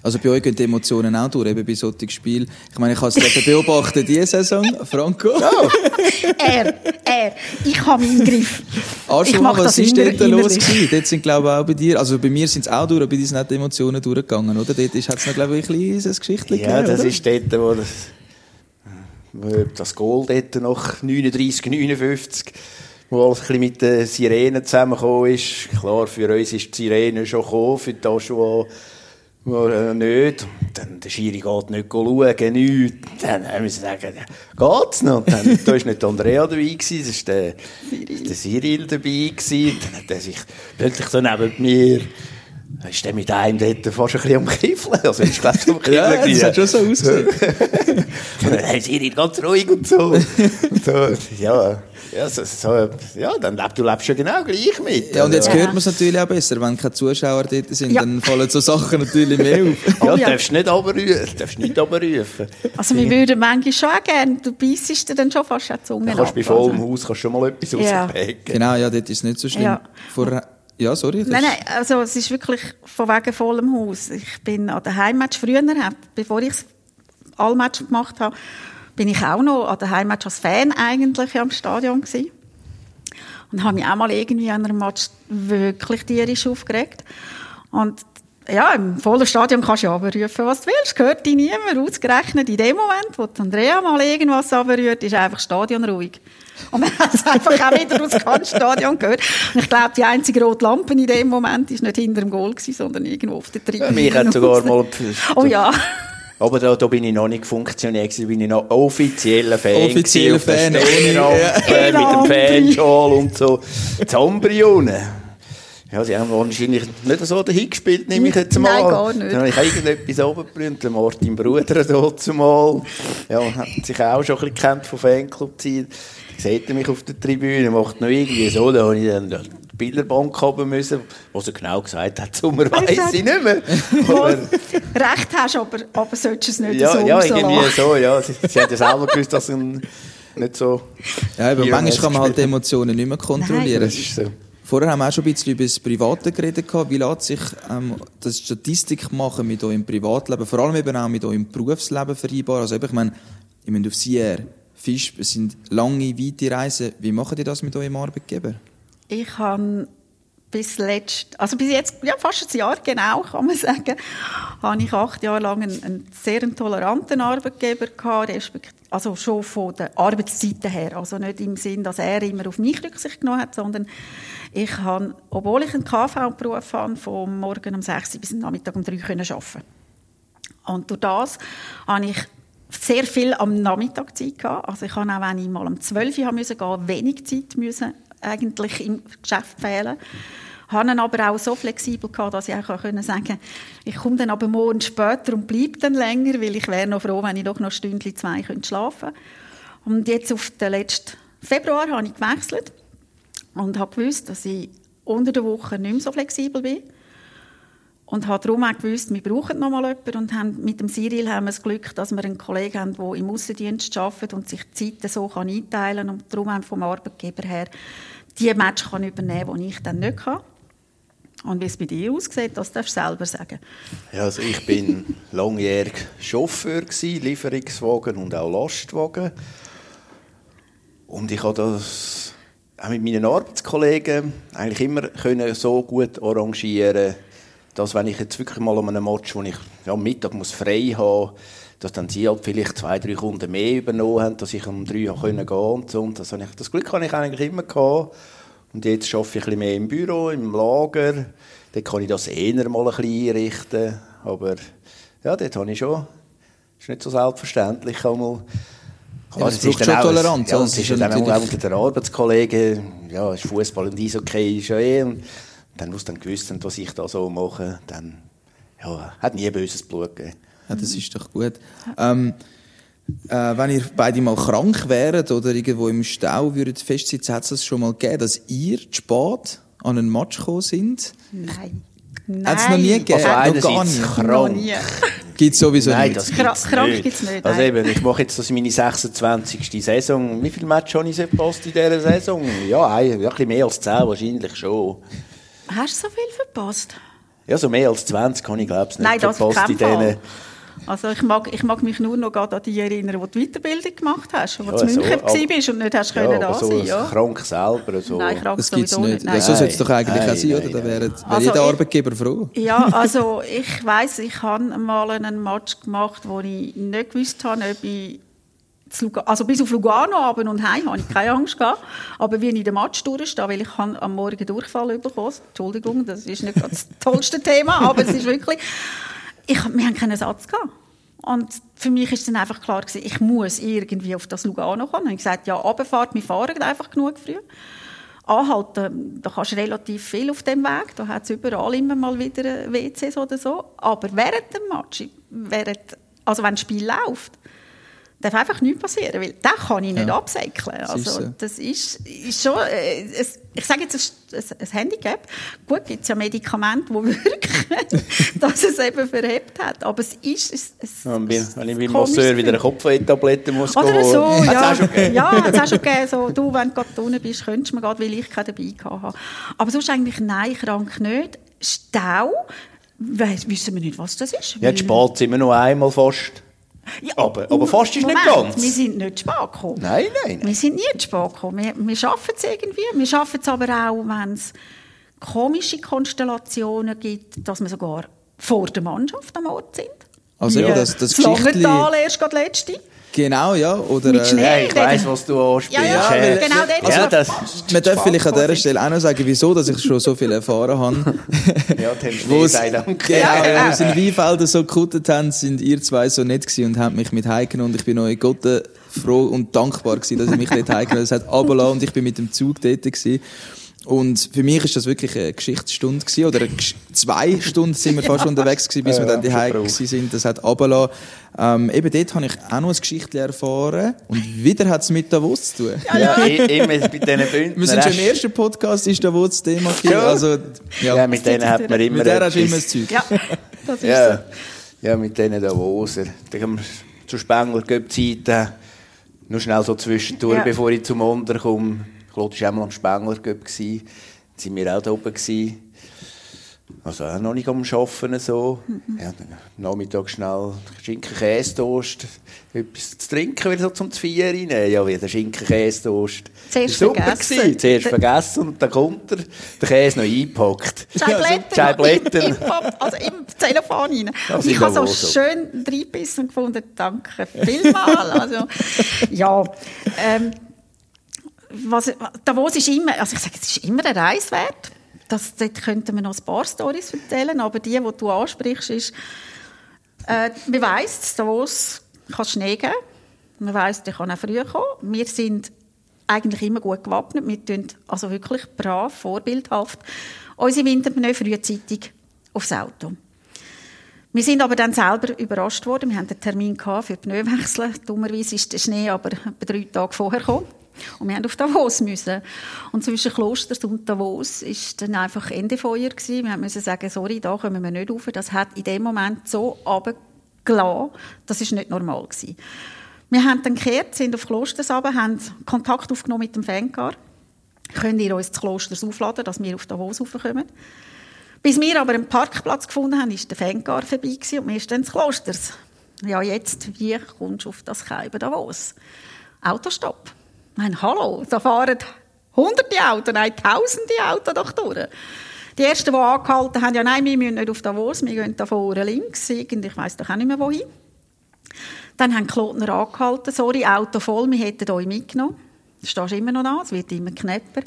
Also bei euch gehen die Emotionen auch durch, eben bei solchen Spielen. Ich meine, ich habe es gerade beobachtet diese Saison, Franco. [laughs] er, er, ich habe meinen Griff. Arschloch, was das ist denn da los gewesen? Dort sind, glaube ich, auch bei dir, also bei mir sind es auch durch, aber bei dir sind auch die Emotionen durchgegangen, oder? Dort hat es noch, glaube ich, ein kleines Geschichtchen Ja, gegeben, das oder? ist dort, wo das, wo das Goal dort nach 39, 59, wo alles ein bisschen mit den Sirenen zusammengekommen ist. Klar, für uns ist die Sirene schon gekommen, für die Joshua äh, nicht. Dann der Schiri geht nicht schauen, nichts. Dann haben wir sagen, geht's noch? Und dann, da war nicht Andrea dabei, gewesen, das war der, der Cyril dabei. Gewesen. Dann hat er sich plötzlich so neben mir ist der mit einem dort fast ein bisschen am Kiffeln. Also, ich glaube, am [laughs] Kiffeln. Ja, das hat schon so ausgesehen. [laughs] Und dann haben sie ihn ganz ruhig und so. Und so ja, ja, so, so, ja, dann lebst du lebst ja genau gleich mit. Ja, und jetzt hört man es natürlich auch besser. Wenn keine Zuschauer dort sind, Ja. dann fallen so Sachen natürlich mehr auf. [laughs] Ja, Oh, ja. darfst nicht runterrufen. Darfst nicht runterrufen. Also wir würden manchmal schon auch gerne, du beißest dir dann schon fast auch die Zunge Dann kannst du bei ab, also. vollem Haus kannst du schon mal etwas Ja. rauspacken. Genau, ja, dort ist es nicht so schlimm. Ja. Ja, sorry. das- Nein, nein, also es ist wirklich von wegen vollem Haus. Ich bin an der Heimmatch früher, bevor ich alle Match gemacht habe, bin ich auch noch an der Heimmatch als Fan eigentlich am Stadion gewesen. Und habe mich auch mal irgendwie an einem Match wirklich tierisch aufgeregt. Und ja, im vollen Stadion kannst du ja rufen, was du willst. Gehört dich niemand. Ausgerechnet in dem Moment, wo Andrea mal irgendwas runterrührt, ist einfach das Stadion ruhig. Und man hat es einfach auch wieder aus dem ganzen Stadion gehört. Und ich glaube, die einzige rote Lampe in dem Moment war nicht hinter dem Goal, gewesen, sondern irgendwo auf der Tribüne. Ja, mich hat sogar mal... [laughs] Oh ja. Aber da, da bin ich noch nicht Funktionär gewesen, da bin ich noch offizieller Fan Offizieller gewesen, auf der Fan, ja. mit dem. Fanschal und so. Zambrionen. Ja, sie haben wahrscheinlich nicht so dahin gespielt, nehme ich jetzt mal. Nein, gar nicht. Dann habe ich irgendetwas runtergebrüllt, der Martin Bruder [laughs] dort zumal. Ja, hat sich auch schon ein bisschen kennt von Fanclub-Zeit. Seht ihr mich auf der Tribüne, macht noch irgendwie so, da habe ich dann die Bilderbank haben müssen, was er genau gesagt hat, [laughs] Sommer weiss ich nicht mehr. [laughs] Aber, Recht hast, aber, aber solltest du es nicht ja, so ja, irgendwie so, ja. Sie, sie haben ja selber gewusst, dass ein nicht so... Ja, aber manchmal kann man halt Emotionen nicht mehr kontrollieren. Das ist so. Vorher haben wir auch schon ein bisschen über das Private geredet. gehabt. Wie lässt sich ähm, das Statistik machen mit eurem Privatleben, vor allem eben auch mit eurem Berufsleben vereinbar? Also eben, ich meine, ihr müsst auf Sierra, Fisch, es sind lange, weite Reisen. Wie macht ihr das mit eurem Arbeitgeber? Ich habe bis letzt, also bis jetzt, ja, fast ein Jahr genau, kann man sagen, habe ich acht Jahre lang einen, einen sehr toleranten Arbeitgeber gehabt, also schon von den Arbeitszeiten her, also nicht im Sinn, dass er immer auf mich Rücksicht genommen hat, sondern ich habe, obwohl ich einen KV-Beruf habe, vom Morgen um 6 Uhr bis am Nachmittag um 3 Uhr können arbeiten. Und durch das habe ich sehr viel am Nachmittag Zeit gehabt. Also ich habe auch, wenn ich mal um 12 Uhr gehen, wenig Zeit müssen eigentlich im Geschäft fehlen. Habe ihn aber auch so flexibel gehabt, dass ich auch können sagen ich komme dann aber morgen später und bleibe dann länger, weil ich wäre noch froh, wenn ich doch noch ein Stündchen, zwei könnte schlafen Und jetzt auf den letzten Februar habe ich gewechselt und habe gewusst, dass ich unter der Woche nicht mehr so flexibel bin. Und habe darum auch gewusst, wir brauchen noch mal jemanden und haben, mit dem Cyril haben wir das Glück, dass wir einen Kollegen haben, der im Aussendienst arbeitet und sich die Zeiten so kann einteilen kann und darum haben vom Arbeitgeber her die Match kann übernehmen, die ich dann nicht kann. Und wie es bei dir aussieht, das darfst du selber sagen. Ja, also ich bin [laughs] langjährig Chauffeur gewesen, Lieferungswagen und auch Lastwagen. Und ich habe das auch mit meinen Arbeitskollegen eigentlich immer können so gut arrangieren, dass wenn ich jetzt wirklich mal an einem Match, wo ich ja, am Mittag muss frei haben, dass dann sie halt vielleicht zwei, drei Kunden mehr übernommen haben, dass ich um drei gehen konnte und so. Und das, ich, das Glück habe ich eigentlich immer gehabt. Und jetzt arbeite ich ein bisschen mehr im Büro, im Lager. Dort kann ich das eher mal ein bisschen einrichten. Aber ja, dort habe ich schon. Das ist nicht so selbstverständlich. Einmal. Ja, es ist schon Toleranz. Ja, es ist ja dann auch unter den Arbeitskollegen. Ja, Fußball und Eishockey ist ja eh. Und dann, sie dann gewusst haben, was ich da so mache, dann ja, hat nie böses Blut gegeben. Ja, das ist doch gut. Ähm, äh, wenn ihr beide mal krank wäret oder irgendwo im Stau würdet festsitzen, hat es das schon mal gegeben, dass ihr zu spät an einen Match gekommen sind? Nein. Hat es noch nie gegeben? Also noch gar einerseits nicht? krank. Gibt es sowieso Nein, nicht. das gibt's krank nicht. gibt's nicht, Also eben, ich mache jetzt das meine 26. Saison. Wie viele Matches habe ich verpasst in dieser Saison? Ja, ein, ja, ein bisschen mehr als 10 wahrscheinlich schon. Hast du so viel verpasst? Ja, so mehr als 20 habe ich glaube ich nicht Nein, das verpasst in diesen... Fall. Also ich mag, ich mag mich nur noch an die erinnern, wo du die Weiterbildung gemacht hast, wo Ja, du in so, München aber- warst und nicht hast Ja, können da so sein. ein Ja. krank selber. So. Nein, krank Das gibt es sowieso nicht. Nein. so sollte es doch eigentlich Nein, auch sein, oder? Da wäre, wäre Also jeder ich- Arbeitgeber froh. Ja, [laughs] also ich weiss, ich habe mal einen Match gemacht, wo ich nicht gewusst habe, ob ich also bis auf Lugano runter und heim habe ich keine Angst gehabt. Aber wie ich den Match durchstehe, weil ich habe am Morgen Durchfall bekommen. Entschuldigung, das ist nicht das [laughs] tollste Thema, aber es ist wirklich, ich, wir haben keinen Satz gehabt. Und für mich ist dann einfach klar gewesen, ich muss irgendwie auf das Lugano kommen. Und ich gesagt, ja, Abfahrt, wir fahren einfach genug früh. Anhalten, da kannst du relativ viel auf dem Weg. Da hat es überall immer mal wieder WCs oder so. Aber während dem Match, während, also wenn das Spiel läuft, darf einfach nichts passieren, weil den kann ich nicht Ja. absäckeln. Das ist Also so. das ist, ist schon, äh, es, ich sage jetzt, es ist ein, ein Handicap. Gut, gibt es ja Medikamente, die [laughs] wirken, dass es eben verhebt hat. Aber es ist es, es, Ja, wenn es- wenn ich beim Masseur wieder eine Gefühl. Kopfwehtabletten muss Oder holen. so, Hat's ja. ja, hat es auch schon gegeben. So, du, wenn du gerade unten bist, könntest du mir gerade, weil ich keine dabei hatte. Aber sonst eigentlich nein, krank nicht. Stau, weiss, wissen wir nicht, was das ist. Ja, sind wir noch einmal fast. Ja, aber- aber fast ist nicht Moment, ganz. Wir sind nicht spät gekommen. Nein, nein, nein. Wir sind nie spät gekommen. Wir, wir schaffen es irgendwie. Wir schaffen es aber auch, wenn es komische Konstellationen gibt, dass wir sogar vor der Mannschaft am Ort sind. Also ja, das, das Geschichtli... Erst gerade letzte. Genau, ja. Oder, Mit äh, Schnee. Ja, ich weiss, was du anspielst. Ja, ja, genau. Ja, Also, das, man darf vielleicht an dieser Stelle auch noch sagen, wieso dass ich schon so viel erfahren habe. [laughs] ja, haben Wo sei Dank. Genau, Ja, es in Weinfelden so gekuttet haben, sind ihr zwei so nett gewesen und habt mich mit heimgenommen und ich bin euch Gott äh, froh und dankbar gewesen, dass ihr mich dort heimgenommen habt. Es hat runtergelassen und ich bin mit dem Zug dort gewesen. Und für mich ist das wirklich eine Geschichtsstunde gewesen, oder zwei Stunden sind wir [laughs] fast unterwegs gewesen, bis wir dann Ja, daheim schon gewesen sind. Das hat runtergelassen. Ähm, eben dort habe ich auch noch ein Geschichtchen erfahren und wieder hat es mit Davos zu tun. Ja, immer bei diesen Bündnern. Wir sind schon im ersten Podcast, ist Davos das Thema gewesen. Ja. Also, ja, Ja, mit denen hat man immer mit der hast du immer das Zeug. Ja, das ist so. Ja, ja mit denen Davoser. Da haben wir zu Spengler Zeiten nur schnell so zwischendurch, Ja. bevor ich zum Onder komme. Claude war einmal am Spengler gsi. Dann sind wir auch da oben. gsi. Also auch noch nicht am Arbeiten so. Mhm. Ja, Nachmittag schnell Schinken, Käsetoast, etwas zu trinken, wieder so zum Vier rein. Ja, wieder Schinken, Käsetoast. Zuerst super vergessen. gewesen. Zuerst Der- vergessen und dann kommt er, der Käse noch eingepackt. Scheibletten, im, Pop- also im Telefon rein. Das ich habe so. schön reingebissen und gefunden, danke vielmals. also, ja, ähm, was, Davos ist immer, also ich sage, es ist immer eine Reise wert. Das, dort könnten wir noch ein paar Storys erzählen, aber die, die du ansprichst, ist, äh, man weiss, Davos kann Schnee geben. Man weiss, der kann auch früh kommen. Wir sind eigentlich immer gut gewappnet. Wir tun also wirklich brav, vorbildhaft unsere Winterpneu frühzeitig aufs Auto. Wir sind aber dann selber überrascht worden. Wir hatten einen Termin für Pneuwechsel. Dummerweise ist der Schnee aber drei Tage vorher gekommen. Und wir mussten auf Davos. Müssen. Und zwischen Klosters und Davos war dann einfach Endefeuer. Gewesen. Wir mussten sagen, sorry, da kommen wir nicht rauf. Das hat in dem Moment so runtergelassen, das war nicht normal. Gewesen. Wir haben dann gekehrt, sind auf Klosters runter, haben Kontakt aufgenommen mit dem Fancar. Können ihr uns das Klosters aufladen, dass wir auf Davos raufkommen? Bis wir aber einen Parkplatz gefunden haben, war der Fancar vorbei und wir sind dann ins Klosters. Ja, jetzt, wie kommst du auf das Keiben Davos? Autostopp. Nein, hallo, da fahren hunderte Autos, nein, tausende Autos doch durch. Die ersten, die angehalten haben, ja nein, wir müssen nicht auf Davos, wir gehen da vorne links, irgendwie, ich weiss doch auch nicht mehr wohin. Dann haben die Klotner angehalten, sorry, Auto voll, wir hätten euch mitgenommen. Du stehst immer noch da, es wird immer knapper.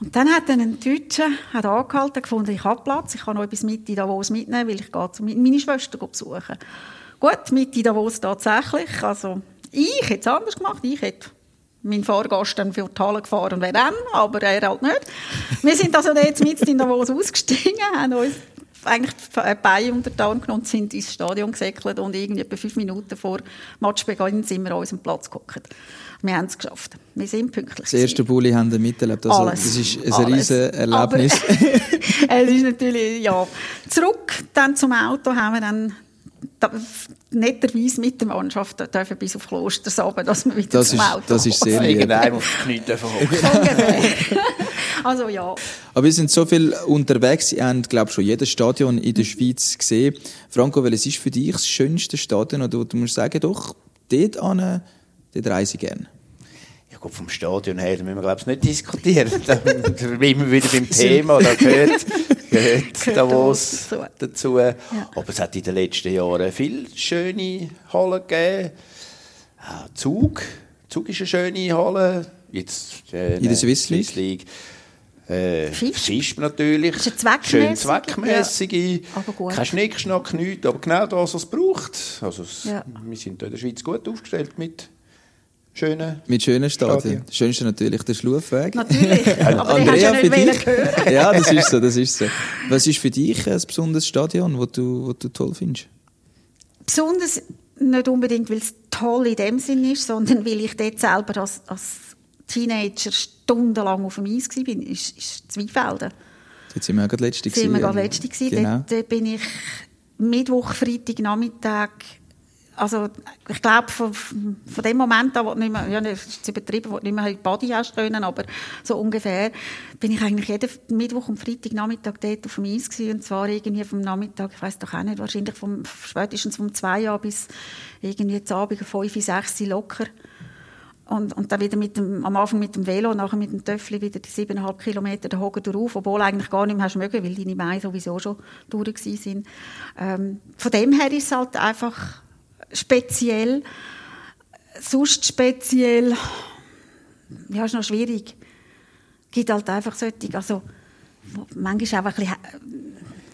Und dann hat ein Deutscher hat angehalten, gefunden, ich habe Platz, ich kann noch etwas mit in Davos mitnehmen, weil ich gehe meine Schwester besuchen. Gut, mit in Davos tatsächlich. Also, ich hätte es anders gemacht. Ich hätte meinen Fahrgast dann für die Halle gefahren wäre dann, aber er halt nicht. Wir sind also jetzt mit in Davos ausgestiegen, haben uns eigentlich ein Bein unter die Arme genommen, sind ins Stadion gesäckelt und irgendwie etwa fünf Minuten vor Matchbeginn sind wir an unserem Platz geguckt. Wir haben es geschafft. Wir sind pünktlich. Das erste Bulli haben wir miterlebt. Also, Alles. Das ist ein Alles. riesen Erlebnis. [laughs] es ist natürlich, ja. Zurück dann zum Auto haben wir dann da, netterweise mit der Mannschaft dürfen bis auf Klosters runter, dass wir wieder Das zum ist, Auto das ist sehr lieb. Irgendeinem auf die Knie dürfen [laughs] also ja. Aber wir sind so viel unterwegs, ihr habt, glaube ich, schon jedes Stadion in der Schweiz gesehen. Franco, welches ist für dich das schönste Stadion? Oder du musst sagen, doch, dort an, dort reise ich gerne. Ja gut, vom Stadion her müssen wir, glaube ich, nicht diskutieren. da [laughs] da sind wir immer wieder beim [laughs] Thema, da gehört, gehört Davos dazu. Aber es hat in den letzten Jahren viele schöne Hallen gegeben. Auch Zug. Zug ist eine schöne Halle. Jetzt, äh, In der Swiss League? Swiss League. Äh, Fisch. Natürlich. Ist Schön zweckmäßige. ja. Aber gut. Kein Schnickschnack, nichts. Aber genau das, was es braucht. Also, es, Ja. Wir sind in der Schweiz gut aufgestellt mit schönen Mit schönen Stadien. Stadien. Das Schönste natürlich der Schlufweg. Natürlich. [laughs] Aber ja für dich? Ja, das ist so, das ist so. Was ist für dich ein besonderes Stadion, das du, das du toll findest? Besonders nicht unbedingt, weil es toll in dem Sinn ist, sondern weil ich dort selber als, als Teenager stundenlang auf dem Eis war, ist, ist Zweifelden. Dort sind wir gerade letzte waren wir gewesen. gerade letzte gewesen. Genau. Dort, dort bin ich Mittwoch, Freitag, Nachmittag, also ich glaube von, von dem Moment an, wo nicht mehr, ja, das ist übertrieben, wo nicht mehr die Body können, aber so ungefähr, bin ich eigentlich jeden Mittwoch und Freitag Nachmittag dort auf dem Eis gewesen, und zwar irgendwie vom Nachmittag, ich weiß doch auch nicht, wahrscheinlich vom, spätestens vom 2 Uhr bis irgendwie zu Abend 5, 6 locker. Und, und dann wieder mit dem, am Anfang mit dem Velo, nachher mit dem Töffel wieder die siebeneinhalb Kilometer den Hogen drauf, obwohl eigentlich gar nicht mehr hast mögen, weil deine Beine sowieso schon durch sind. Ähm, von dem her ist es halt einfach speziell. Sonst speziell, ja, ist noch schwierig. gibt halt einfach solche, also manchmal auch ein bisschen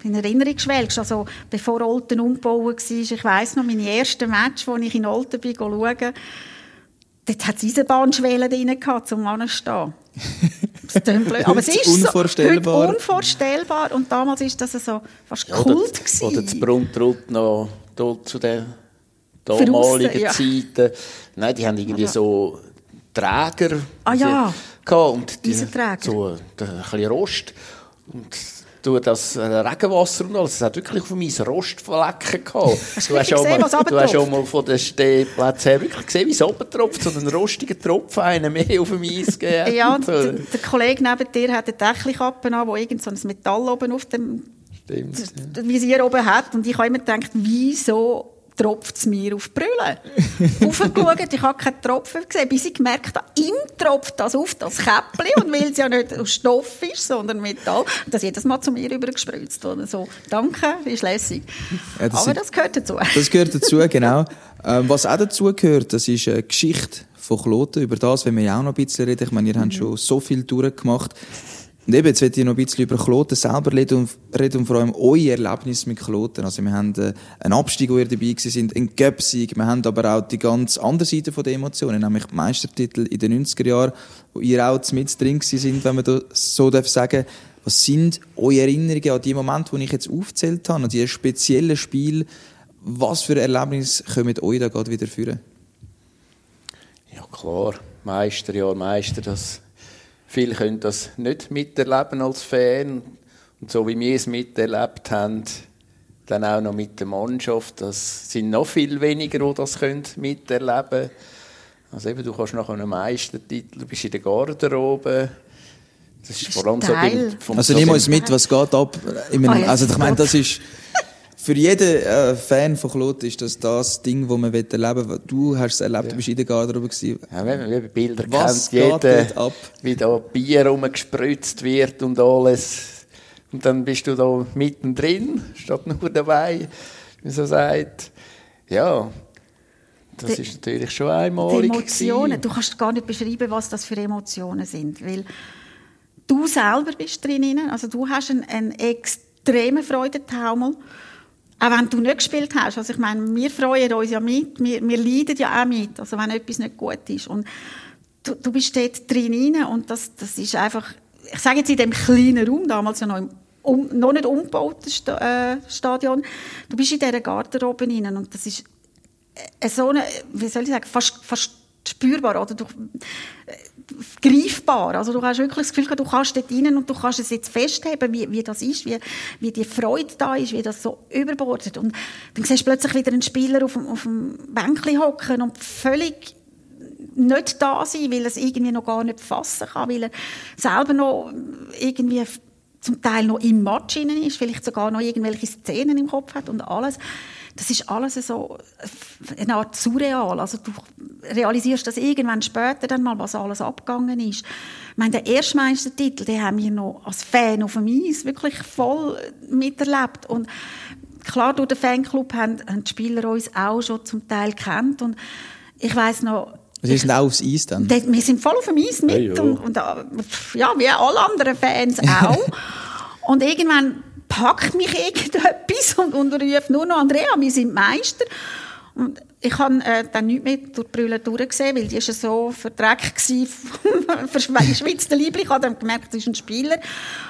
in Erinnerung schwelgst. Also, bevor Olten umgebaut war, ich weiss noch, meine ersten Match, wo ich in Olten bin, schauen, dort hat es Eisenbahnschwellen drin gehabt, zum Anstehen. Blöd, Aber es ist so, unvorstellbar. heute unvorstellbar. Und damals war das so fast Ja, Kult. oder, gewesen. oder das Bruntrut noch dort zu den damaligen ja. Zeiten. Nein, die haben irgendwie so Träger. Ah, ja. Gehabt, und die, Eisenträger. So da- ein bisschen Rost. Und du das äh, Regenwasser und alles, es hat wirklich auf meinen Rostflecken gehabt. Hast [laughs] Du hast, schon gesehen, mal, was du hast schon mal von den Stehplätzen her wirklich gesehen, wie es runtertropft, so einen rostigen Tropfen, einen mehr auf dem Eis gegeben. Ja, und der, so. der Kollege neben dir hat eine Deckelkappe an, wo irgend so ein Metall oben auf dem Stimmt. Visier oben hat. Und ich habe immer gedacht, wieso tropft es mir auf die Brille? [laughs] Aufgeschaut, ich habe keinen Tropfen gesehen, bis ich gemerkt habe, ihm tropft das auf das Käppli und weil es ja nicht aus Stoff ist, sondern Metall, das jedes Mal zu mir übergespritzt. Oder so, danke, ist lässig. Ja, das Aber das gehört dazu. Das gehört dazu, [laughs] genau. Ähm, was auch dazu gehört, das ist eine Geschichte von Kloten. Über das wenn wir ja auch noch ein bisschen reden. Ich meine, ihr habt schon so viel durchgemacht. Und eben, jetzt möchte ich noch ein bisschen über Kloten selber reden und, reden und vor allem euer Erlebnis mit Kloten. Also wir haben äh, einen Abstieg, wo ihr dabei gewesen sind, einen Göpsieg. Wir haben aber auch die ganz andere Seite von der Emotionen, nämlich die Meistertitel in den 90er Jahren, wo ihr auch mit drin gewesen sind, wenn man das so darf sagen Was sind eure Erinnerungen an die Momente, die ich jetzt aufgezählt habe, an diese speziellen Spiele? Was für Erlebnisse kommen euch da gerade wieder führen? Ja, klar. Meisterjahr, Meister, das, viele können das nicht miterleben als Fan. Und so wie wir es miterlebt haben, dann auch noch mit der Mannschaft, das sind noch viel weniger, die das können miterleben können. Also eben, du kannst nach einem Meistertitel, du bist in der Garderobe, das ist, vor allem so beim, vom Also so nimm uns mit, was geht ab. In einem, ja, also ich meine, Gott. das ist [laughs] [laughs] für jeden äh, Fan von Claude ist das das Ding, das man erleben will. Du hast es erlebt, du bist in der Garderobe gewesen. Ja, wenn man Bilder Was kennt, geht jeder, ab? wie da Bier rumgespritzt wird und alles. Und dann bist du da mittendrin, statt nur dabei, wie so sagt. Ja, das ist natürlich schon Die einmalig. Emotionen, gewesen. du kannst gar nicht beschreiben, was das für Emotionen sind, weil du selber bist drin, also du hast einen, einen extremen Freudentaumel, auch wenn du nicht gespielt hast. Also ich meine, wir freuen uns ja mit, wir, wir leiden ja auch mit, also wenn etwas nicht gut ist. Und du, du bist dort drin und das, das ist einfach, ich sage jetzt in dem kleinen Raum, damals ja noch im um, noch nicht umgebauten äh, Stadion, du bist in dieser Garderobe rein und das ist äh, so eine, wie soll ich sagen, fast, fast spürbar oder du, äh, greifbar. Also du hast wirklich das Gefühl, du kannst dort rein und du kannst es jetzt festheben, wie, wie das ist, wie, wie die Freude da ist, wie das so überbordet. Und dann siehst du plötzlich wieder einen Spieler auf auf dem Bänkchen hocken und völlig nicht da sein, weil er es irgendwie noch gar nicht fassen kann, weil er selber noch irgendwie zum Teil noch im Match ist, vielleicht sogar noch irgendwelche Szenen im Kopf hat und alles. Das ist alles so eine Art surreal. Also du realisierst das irgendwann später dann mal, was alles abgegangen ist. Ich meine, der Erstmeistertitel, den haben wir noch als Fan auf dem Eis wirklich voll miterlebt und klar, durch den Fanclub haben, haben die Spieler uns auch schon zum Teil kennt und ich weiß noch, Sie sind auch aufs Eis dann. Wir sind voll auf dem Eis mit Ja, ja. Und, und äh, ja, wie alle anderen Fans [laughs] auch. und irgendwann packt mich irgendetwas und, und ruft nur noch Andrea, wir sind Meister. Und ich habe äh, dann nicht mehr durch die Brille durchgesehen, weil die war so verdreckt [laughs] verschwitzte Liebling. Ich habe dann gemerkt, das ist ein Spieler.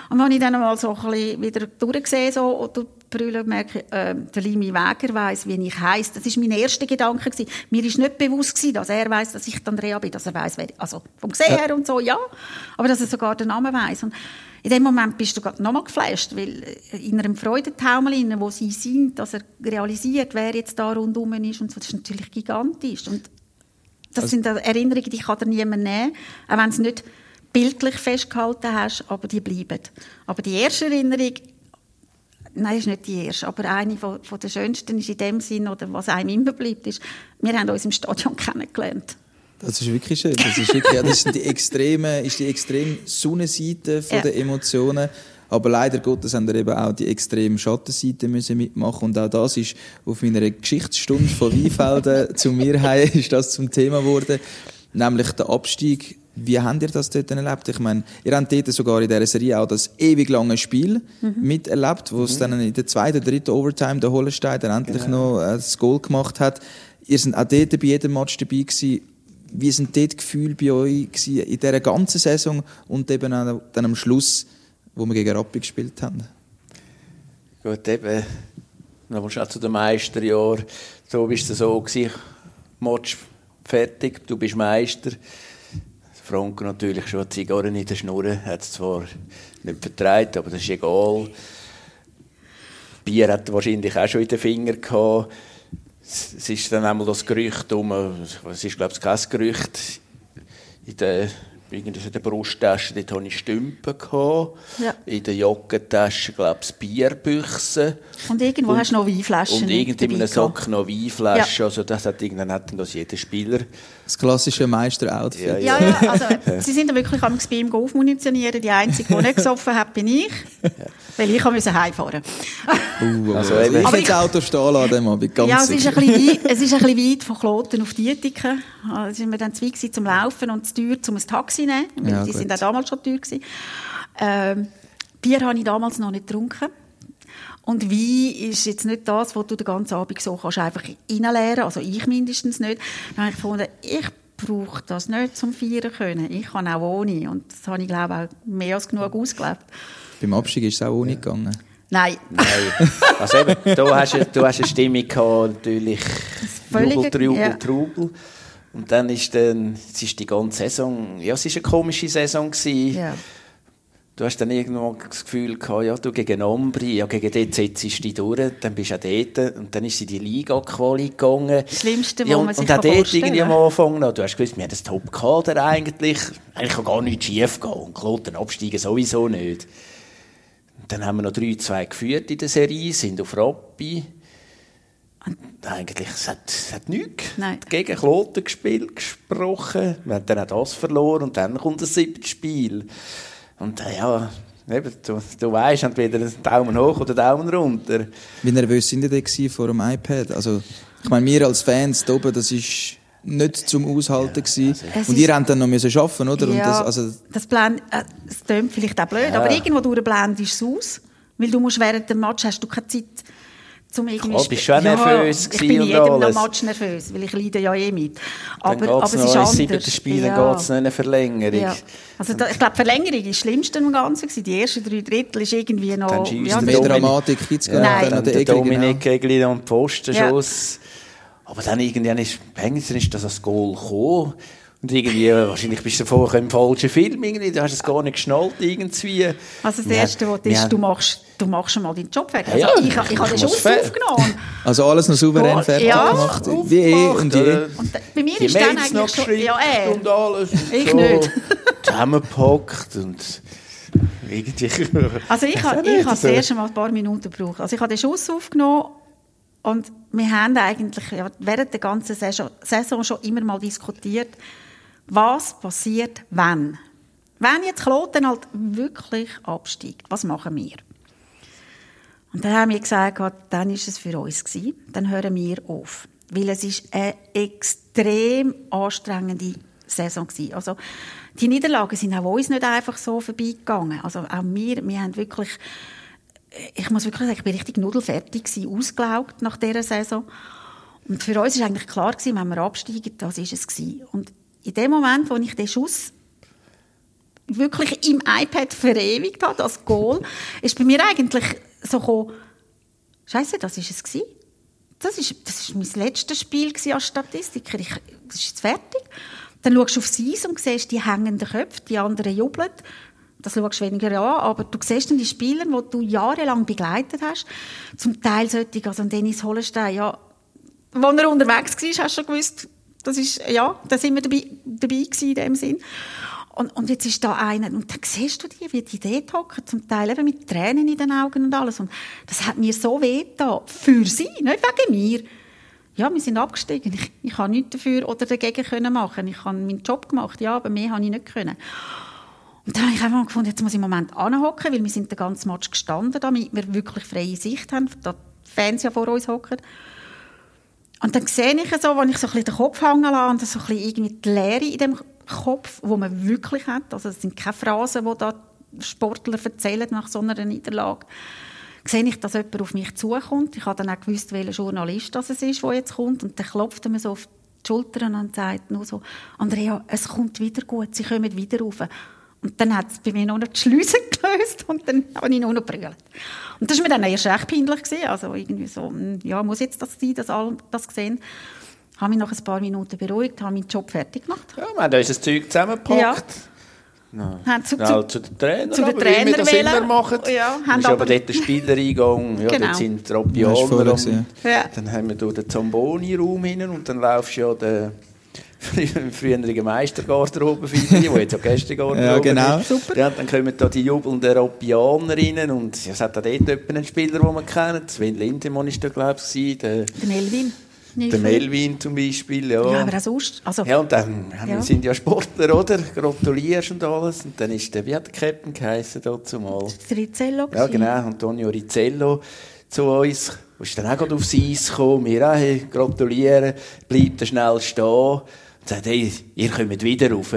Und als ich dann mal so ein bisschen wieder durchgesehen so durch die Brille, merke ich, äh, der Limi Wäger weiss, wie ich heiße. Das war mein erster Gedanke. Gewesen. Mir ist nicht bewusst gewesen, dass er weiss, dass ich Andrea bin, dass er weiss, wer, also vom Gesehen her und so, ja. Aber dass er sogar den Namen weiss. Und in dem Moment bist du gerade nochmal geflasht, weil in einem Freudentaumel, inne, wo sie sind, dass er realisiert, wer jetzt da rundum ist und so, das ist natürlich gigantisch. Und das sind Erinnerungen, die kann dir niemand nehmen, auch wenn du es nicht bildlich festgehalten hast, aber die bleiben. Aber die erste Erinnerung, nein, ist nicht die erste, aber eine von, von der schönsten ist in dem Sinn, oder was einem immer bleibt, ist, wir haben uns im Stadion [laughs] kennengelernt. Das ist wirklich schön. Das ist wirklich, ja, das sind die extreme, ist die extrem Sonnenseite von Ja. der Emotionen. Aber leider Gottes haben wir eben auch die extrem Schattenseite müssen mitmachen und auch das ist auf meiner Geschichtsstunde von Weinfelden [laughs] zu mir heim ist das zum Thema geworden, nämlich der Abstieg. Wie habt ihr das dort erlebt? Ich meine, ihr habt dort sogar in dieser Serie auch das ewig lange Spiel miterlebt, wo es dann in der zweiten, dritten Overtime der Hollenstein dann endlich noch äh, das Goal gemacht hat. Ihr seid auch dort bei jedem Match dabei gewesen. Wie sind dort die Gefühle bei euch in dieser ganzen Saison und eben auch dann am Schluss, wo wir gegen Rappi gespielt haben? Gut, eben, nochmal schnell zu dem Meisterjahr. So bist du so gewesen, Match fertig, du bist Meister. Franco natürlich schon Zigarren in der Schnur, hat es zwar nicht vertreibt, aber das ist egal. Bier hat er wahrscheinlich auch schon in den Fingern gehabt. Es ist dann einmal das Gerücht um, es ist glaube ich kein Gerücht, in der, irgendwie in der Brusttasche, dort hatte ich Stümpen gehabt. Ja. In der Jackentasche, glaube ich, Bierbüchse. Und irgendwo hast du noch Weinflaschen Und irgend in einem. Sack noch Weinflaschen. Also das hat irgendwann hat dann das jeder Spieler. Das klassische Meister-Outfit. Ja, Ja, ja, also [laughs] sie sind ja wirklich am bei ihm aufmunitionieren. Die Einzige, die nicht gesoffen hat, bin ich. Weil ich musste heimfahren. Uh, Also also, ich hätte das Auto stehen lassen, dem Abend, ganz ja, es ist, ein bisschen weit, es ist ein bisschen weit von Kloten auf Dietiken. Also sind wir dann zwei gewesen zum Laufen und zu teuer, um ein Taxi zu nehmen. Weil Ja, die gut. sind auch damals schon teuer gewesen. Ähm, Bier habe ich damals noch nicht getrunken. Und Wein ist jetzt nicht das, was du den ganzen Abend so kannst einfach reinleeren. Also ich mindestens nicht. Dann habe ich gefunden, ich brauche das nicht zum Feiern können. Ich kann auch ohne. Und das habe ich, glaube ich, auch mehr als genug ausgelebt. Beim Abstieg ist es auch ohne gegangen. Nein. Nein. Also eben, da hast du, du hast eine Stimmung gehabt, natürlich völlige- Jubel, Trubel, ja. Trubel. Und dann ist dann, es ist die ganze Saison, ja, es ist eine komische Saison gewesen. Ja. Du hast dann irgendwo das Gefühl gehabt, ja, du gegen Ombri, ja, gegen dort setzt du dich durch, dann bist du auch dort, und dann ist sie die Liga-Quali gegangen. Das Schlimmste, ja, was und, man sich Und auch dort vorstellen irgendwie am Anfang noch, du hast gewusst, wir haben das Top-Kader eigentlich, eigentlich kann gar nichts schief gehen, und Kloten absteigen sowieso nicht. Und dann haben wir noch 3-2 geführt in der Serie, sind auf Rappi. Eigentlich, es hat, es hat nichts Nein. gegen Kloten gespielt, gesprochen. Wir haben dann auch das verloren und dann kommt das siebte Spiel. Und äh, ja, eben, du, du weißt, entweder Daumen hoch oder Daumen runter. Wie nervös sind ihr denn vor dem iPad? Also, ich meine, wir als Fans da oben, das ist nicht zum Aushalten gewesen. Es Und ist- ihr habt dann noch müssen arbeiten, oder? Und Ja, das, also, das blend, äh, klingt vielleicht auch blöd, aber irgendwo durch blendest es aus. Weil du musst während dem Match hast du keine Zeit, zum irgendwie bist schon nervös Ich bin in jedem alles. Match nervös, weil ich leide ja eh mit. Dann Aber, geht aber es ist ins anders. siebte Spiel, ja. dann geht es eine Verlängerung. Ja. Also da, ich glaube, die Verlängerung war das Schlimmste im Ganzen. Die ersten drei Drittel ist irgendwie noch... Dann schießt ja, mehr Dramatik gibt es gar Nein. nicht. Dann Dann der Dominik genau. Egli und Postenschuss. Aber dann irgendwann ist, ist das als Goal gekommen. Und irgendwie, wahrscheinlich bist du vorher im falschen Film irgendwie, du hast es gar nicht geschnallt irgendwie. Also das Wir Erste, haben- was ist, haben- du machst, du machst schon mal deinen Job fertig. Also ja, ich, ich, ich habe den ich Schuss aufgenommen. Also alles noch souverän Goal, fertig ja, gemacht. Wie eh und je. Äh, bei mir die ist dann eigentlich noch schon... Ja, äh, und alles. Und Ich so nicht. [laughs] Zusammengepackt und irgendwie... Also ich habe ich das erste Mal ein paar Minuten gebraucht. Also ich habe den Schuss aufgenommen und wir haben eigentlich ja, während der ganzen Saison, Saison schon immer mal diskutiert, was passiert, wenn. Wenn jetzt Kloten halt wirklich absteigt, was machen wir? Und dann haben wir gesagt, dann ist es für uns gewesen. Dann hören wir auf. Weil es ist eine extrem anstrengende Saison gewesen. Also, die Niederlagen sind auch uns nicht einfach so vorbeigegangen. Also, auch wir, wir haben wirklich, ich muss wirklich sagen, ich bin richtig nudelfertig gewesen, ausgelaugt nach dieser Saison. Und für uns ist eigentlich klar gewesen, wenn wir absteigen, das ist es gewesen. Und in dem Moment, wo ich den Schuss wirklich im iPad verewigt habe, das Goal, ist bei mir eigentlich so gekommen, Scheiße, das ist es gewesen. Das ist, das ist mein letztes Spiel als Statistiker. Ich, das ist jetzt fertig. Dann schaust du aufs Eis und siehst die hängenden Köpfe, die anderen jubeln. Das schaust du weniger an, aber du siehst dann die Spieler, die du jahrelang begleitet hast. Zum Teil solche, also Dennis Hollenstein, ja, als er unterwegs war, hast du schon gewusst, das ist, ja, da sind wir dabei, dabei gewesen in dem Sinn. Und, und jetzt ist da einer, und dann siehst du die, wie die dort hocken, zum Teil eben mit Tränen in den Augen und alles. Und das hat mir so weh getan. Für sie, nicht wegen mir. Ja, wir sind abgestiegen. Ich, ich habe nichts dafür oder dagegen können machen. Ich habe meinen Job gemacht, ja, aber mehr habe ich nicht können. Und dann habe ich einfach gefunden, jetzt muss ich im Moment anhocken, weil wir sind den ganzen Match gestanden, damit wir wirklich freie Sicht haben, da die Fans ja vor uns hocken. Und dann sehe ich so, wenn ich so ein den Kopf hängen lasse so ein bisschen irgendwie die Leere in dem Kopf, wo man wirklich hat, also es sind keine Phrasen, die da Sportler erzählen nach so einer Niederlage, sehe ich, dass jemand auf mich zukommt. Ich habe dann auch gewusst, welcher Journalist das es ist, der jetzt kommt. Und dann klopft er mir so auf die Schultern und sagt nur so, Andrea, es kommt wieder gut, sie kommen wieder rauf. Und dann hat es bei mir noch die Schlüsse [laughs] gelöst und dann habe ich nur noch brüllt. Und das war mir dann erst recht peinlich. Gewesen. Also irgendwie so, hm, ja, muss jetzt das sein, dass alle das sehen? Habe mich nach ein paar Minuten beruhigt, habe meinen Job fertig gemacht. Ja, wir haben unser Zeug zusammengepackt. Haben zu, Ja, zu, zu den Trainer, zu den aber wie wir das immer wählen. machen. Ja, Ja, haben ist aber aber- dort der Spielereingang, ja, Genau. dort sind die Ja. Ja. Dann haben wir durch den Zamboni-Raum hin und dann laufst du ja den [laughs] früheren Meistergarderobe vorbei, wo jetzt ja Gästegarderobe Ja, genau. ist. Super. Ja, dann kommen da die jubelnden rein und ja, es hat auch dort jemanden einen Spieler, den man kennt. Sven Lindemann war da, glaube ich, der, Der Melvin. der Melvin zum Beispiel. Ja. Ja, aber auch sonst. Also, Ja, und dann wir Ja. sind ja Sportler, oder? Gratulierst und alles. Und dann ist der, wie hat der Captain geheißen dazu mal? der Rizzello. Ja, genau, Antonio Rizzello zu uns. Du ist dann auch gerade aufs Eis gekommen, wir auch, hey, gratulieren, bleibt schnell stehen und sagt, hey, ihr kommt wieder rauf,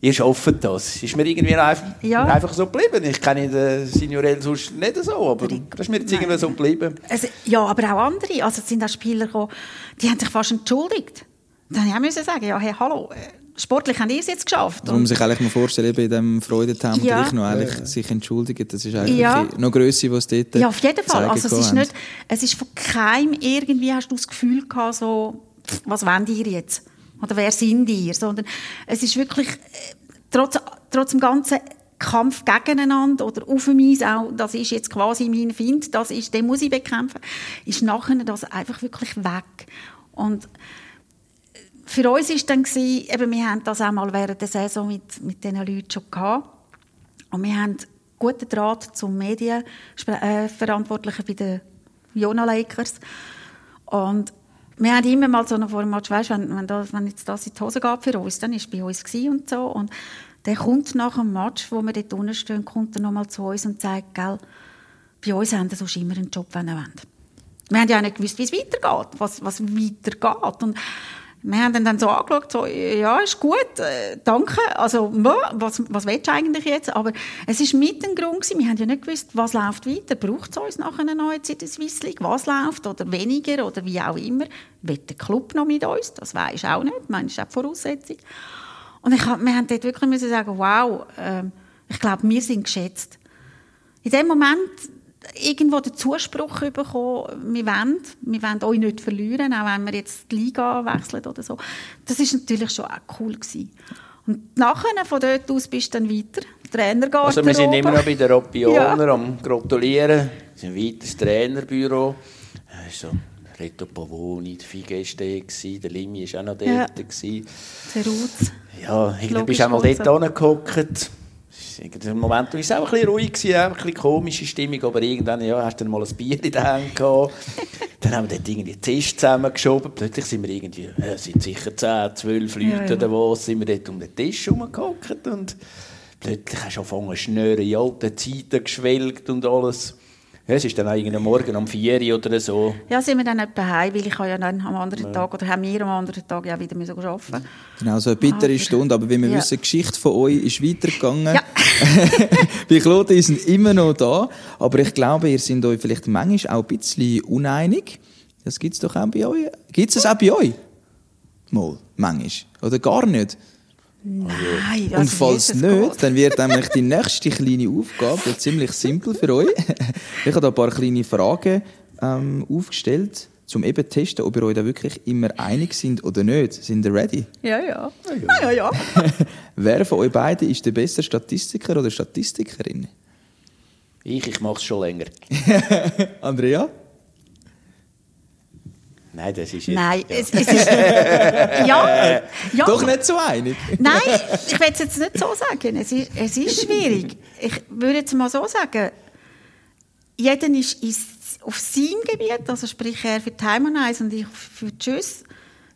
ihr schafft das. Ist mir irgendwie einfach, Ja. einfach so geblieben. Ich kenne den Signorell sonst nicht so, aber das ist mir jetzt irgendwie so geblieben. Also, ja, aber auch andere. Also, es sind auch Spieler gekommen, die haben sich fast entschuldigt. Dann ich auch sagen, ja, hey, hallo, sportlich haben ihr es jetzt geschafft. Man muss sich eigentlich mal vorstellen, eben in diesem Freudentempel Ja. noch eigentlich sich entschuldigen. Das ist eigentlich Ja. noch Grösse, was dort Ja, auf jeden Fall. Also, es ist nicht, es ist von keinem irgendwie, hast du das Gefühl gehabt, so, was wollt ihr jetzt? Oder wer sind ihr, sondern es ist wirklich, äh, trotz, trotz dem ganzen Kampf gegeneinander oder auf mich auch, das ist jetzt quasi mein Find, das ist, den muss ich bekämpfen, ist nachher das einfach wirklich weg. Und für uns ist dann gewesen, eben, wir haben das auch mal während der Saison mit, mit diesen Leuten schon gehabt. Und wir haben guten Draht zum Medienverantwortlichen bei den Jona Lakers. Und wir haben immer mal so dem Match, weißt, wenn, wenn, das, wenn jetzt das in die Hose geht für uns, dann ist bei uns und so. Und der kommt nach dem Match, wo wir dort unten stehen, kommt er nochmal zu uns und sagt, gell, bei uns haben sie sonst immer einen Job, wenn sie wollen. Wir haben ja nicht gewusst, wie es weitergeht, was, was weitergeht. Und wir haben dann so angeschaut, so, ja, ist gut, äh, danke, also, was, was willst du eigentlich jetzt? Aber es ist mit ein Grund gewesen, wir haben ja nicht gewusst, was läuft weiter, braucht es uns nachher neue Zeit in der Swiss was läuft oder weniger oder wie auch immer. Wird der Club noch mit uns? Das weisst auch nicht, das ist auch die Voraussetzung. Und ich, wir haben dort wirklich müssen sagen, wow, äh, ich glaube, wir sind geschätzt. In dem Moment irgendwo den Zuspruch bekommen, wir wollen, wir wollen euch nicht verlieren, auch wenn wir jetzt die Liga wechseln oder so. Das ist natürlich schon auch cool gewesen. Und nachher, von dort aus, bist du dann weiter. Trainer Also wir sind immer noch bei den Ropioner ja. am Gratulieren. Wir sind weiter das Trainerbüro. So, Reto Pavoni, der Figeste, der Limi war auch noch dort. Ja. Der Ruz. Ja, irgendwie bist du auch mal dort hingehockt im Moment war es auch ein bisschen ruhig, gewesen, auch ein bisschen komische Stimmung, aber irgendwann ja, hast du dann mal ein Bier in den Händen gehabt. [laughs] dann haben wir dort irgendwie den Tisch zusammengeschoben. Plötzlich sind wir irgendwie, äh, sind sicher 10, 12 Leute ja, ja. oder was, sind wir dort um den Tisch herumgehockt und plötzlich hast du angefangen, Schnüre in alten Zeiten geschwelgt und alles. Ja, es ist dann eigentlich Morgen um 4 Uhr oder so. Ja, sind wir dann etwa heim, weil ich ja dann am anderen ja. Tag, oder haben wir am anderen Tag ja wieder müssen arbeiten Genau, so eine bittere ah, Stunde, aber wie wir ja. wissen, die Geschichte von euch ist weitergegangen. Ja. [laughs] Bei Kloten sind immer noch da, aber ich glaube, ihr seid euch vielleicht manchmal auch ein bisschen uneinig. Das gibt es doch auch bei euch. Gibt es das auch bei euch? Mal, manchmal. Oder gar nicht? Nein, Und falls nicht, dann wird nämlich die nächste kleine Aufgabe ziemlich simpel für euch. [laughs] Ich habe da ein paar kleine Fragen ähm, aufgestellt, um eben zu testen, ob ihr euch da wirklich immer einig sind oder nicht. Sind ihr ready? Ja, ja. ja, ja, ja. [laughs] Wer von euch beiden ist der beste Statistiker oder Statistikerin? Ich, ich mache es schon länger. [laughs] Andrea? Nein, das ist jetzt, Nein, ja. Es, es ist... ja, [laughs] ja. Doch nicht so einig. Nein, ich will es jetzt nicht so sagen. Es ist, es ist schwierig. Ich würde jetzt mal so sagen, jeder ist, ist auf seinem Gebiet, also sprich er für die Heim und ich für Tschüss,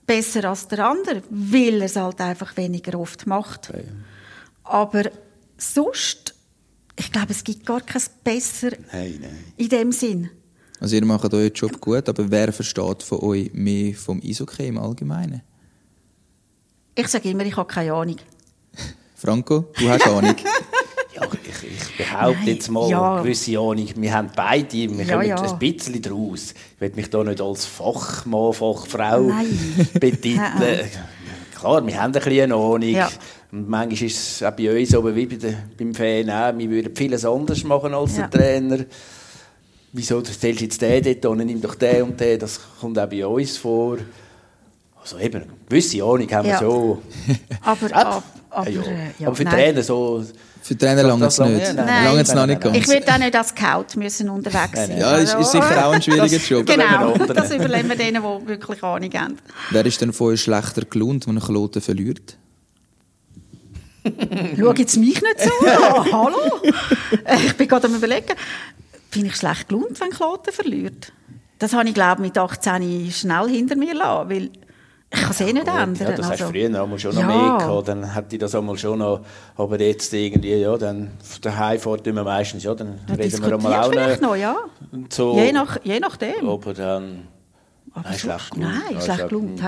besser als der andere, weil er es halt einfach weniger oft macht. Aber sonst, ich glaube, es gibt gar kein besser nein, nein. in dem Sinn. Also ihr macht euren Job gut, aber wer versteht von euch mehr vom Eishockey im Allgemeinen? Ich sage immer, ich habe keine Ahnung. [laughs] Franco, du hast Ahnung. [laughs] ja, ich, ich behaupte Nein, jetzt mal ja. eine gewisse Ahnung. Wir haben beide, wir ja, kommen ja. ein bisschen daraus. Ich will mich da nicht als Fachmann, Fachfrau [laughs] betiteln. Klar, wir haben ein bisschen Ahnung. Ja. Und manchmal ist es auch bei uns, aber wie bei der, beim Fan auch, wir würden vieles anders machen als der Trainer wieso stellst du jetzt den dort und nimm doch den und den, das kommt auch bei uns vor. Also eben, eine gewisse Ahnung haben wir ja. schon. [laughs] aber, ab, aber, ja. Äh, ja. aber für nein. Trainer so... Für Trainer lange es nicht. Nein, nein, lange es noch nicht ganz. Ich würde auch nicht als Scout müssen unterwegs sein. Ja, ist, ist sicher auch ein schwieriger Job. Genau, das überlegen wir denen, die wirklich Ahnung haben. Wer ist denn von euch schlechter gelohnt, wenn ein Kloten verliert? Schau jetzt mich nicht so an. [laughs] Hallo? Ich bin gerade am überlegen bin ich schlecht gelohnt, wenn Kloten verliert. Das habe ich, glaube mit 18 schnell hinter mir lassen, weil ich kann es eh nicht ändern. Ja, das also, hast du früher einmal schon noch ja. mehr gehabt, dann hätte ich das einmal schon noch, aber jetzt irgendwie, ja, dann daheim fährt immer meistens, ja, dann ja, reden wir einmal auch noch. noch ja. So, je, nach, je nachdem. Aber dann, aber nein, schlecht gelohnt. Nein, schlecht gelohnt.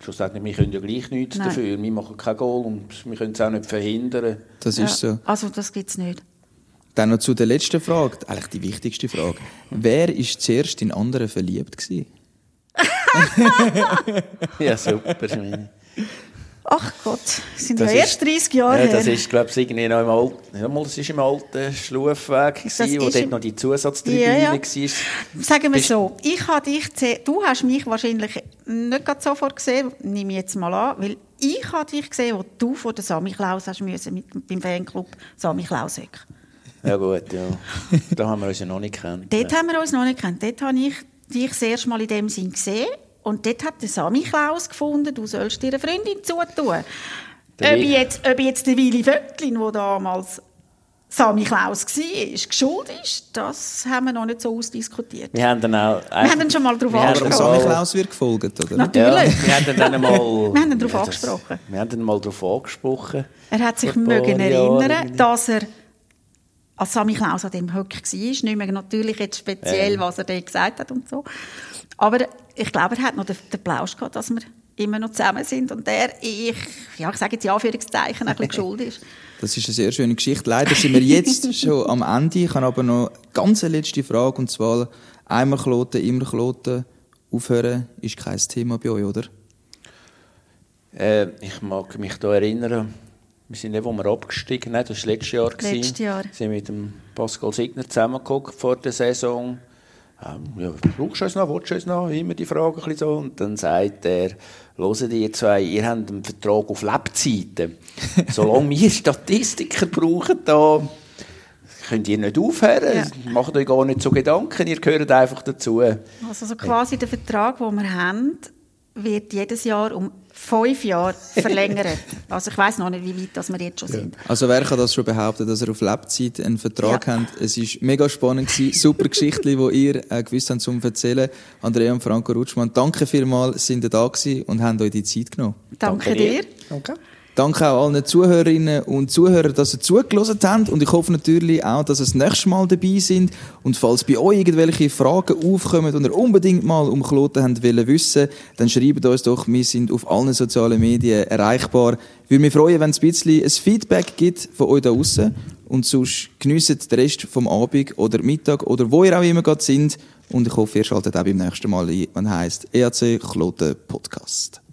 Schlussendlich, wir können ja gleich nichts nein. dafür, wir machen kein Goal und wir können es auch nicht verhindern. Das ist so. Also das gibt es nicht. Dann noch zu der letzten Frage, eigentlich die wichtigste Frage. Wer ist zuerst in anderen verliebt gewesen? [laughs] ja, super. Ach Gott, das sind Das ja erst 30 Jahre Ja, her. das ist, glaube ich, irgendwie noch im alten, ja, mal, das ist im alten Schlufweg Das gewesen, wo dort noch die Zusatztribüne Ja, ja. war. Sagen wir Bist- so, ich habe dich gesehen, du hast mich wahrscheinlich nicht gerade sofort gesehen, nehme ich jetzt mal an, weil ich habe dich gesehen, wo du vor der Sami Klaus hast müssen, mit, beim Fanclub Sami Klausek. Ja gut, ja. da haben wir uns ja noch nicht gekannt. Dort haben wir uns noch nicht gekannt. Dort habe ich dich das erste Mal in dem Sinn gesehen und dort hat der Sami Klaus gefunden, du sollst dir eine Freundin zutun. Der Ob Wi- jetzt, ob jetzt der Willi Vöcklin, der damals Sami Klaus war, geschuld ist, das haben wir noch nicht so ausdiskutiert. Wir haben dann auch... Wir haben dann schon mal am angesprochen. Sammy Klaus wird gefolgt, oder? Natürlich. Ja, wir haben dann, dann mal... [laughs] Wir haben ihn darauf angesprochen. Wir haben dann mal darauf angesprochen. Er hat sich mögen erinnern, dass er als Sami Klaus an dem Höck war. Nicht mehr natürlich jetzt speziell, Ja. was er dort gesagt hat und so. Aber ich glaube, er hat noch den, den Plausch gehabt, dass wir immer noch zusammen sind und der, ich, ja, ich sage jetzt in Anführungszeichen, ein bisschen [laughs] schuld ist. Das ist eine sehr schöne Geschichte. Leider sind wir jetzt [laughs] schon am Ende. Ich habe aber noch eine ganz letzte Frage, und zwar einmal kloten, immer kloten. Aufhören ist kein Thema bei euch, oder? Äh, ich mag mich da erinnern, wir sind nicht, wo wir abgestiegen sind, das war letztes Jahr. Letztes Jahr. Wir sind mit dem Pascal Signer zusammengeguckt vor der Saison. Ähm, ja, brauchst du uns noch, willst du uns noch? Immer die Frage ein bisschen so. Und dann sagt er, hören ihr zwei, ihr habt einen Vertrag auf Lebzeiten. [laughs] Solange wir Statistiker brauchen, da könnt ihr nicht aufhören. Macht euch gar nicht so Gedanken, ihr gehört einfach dazu. Also so quasi der Vertrag, den wir haben, wird jedes Jahr um fünf Jahre verlängert. [laughs] also ich weiß noch nicht, wie weit das wir jetzt schon sind. Also wer kann das schon behaupten, dass er auf Lebzeit einen Vertrag Ja. hat? Es ist mega spannend gewesen. Super Geschichte, die ihr äh, gewusst habt zum erzählen. Andrea und Franco Rutschmann, danke vielmals, sind ihr da gewesen und haben euch die Zeit genommen. Danke, Danke dir. dir. Danke. Danke auch allen Zuhörerinnen und Zuhörern, dass ihr zugelassen habt. Und ich hoffe natürlich auch, dass ihr das nächste Mal dabei sind. Und falls bei euch irgendwelche Fragen aufkommen und ihr unbedingt mal um Kloten habt wollen wissen, dann schreibt uns doch. Wir sind auf allen sozialen Medien erreichbar. Ich würde mich freuen, wenn es ein bisschen ein Feedback gibt von euch da draussen. Und sonst geniessen den Rest vom Abend oder Mittag oder wo ihr auch immer gerade sind. Und ich hoffe, ihr schaltet auch beim nächsten Mal ein, wenn heisst EAC Kloten Podcast.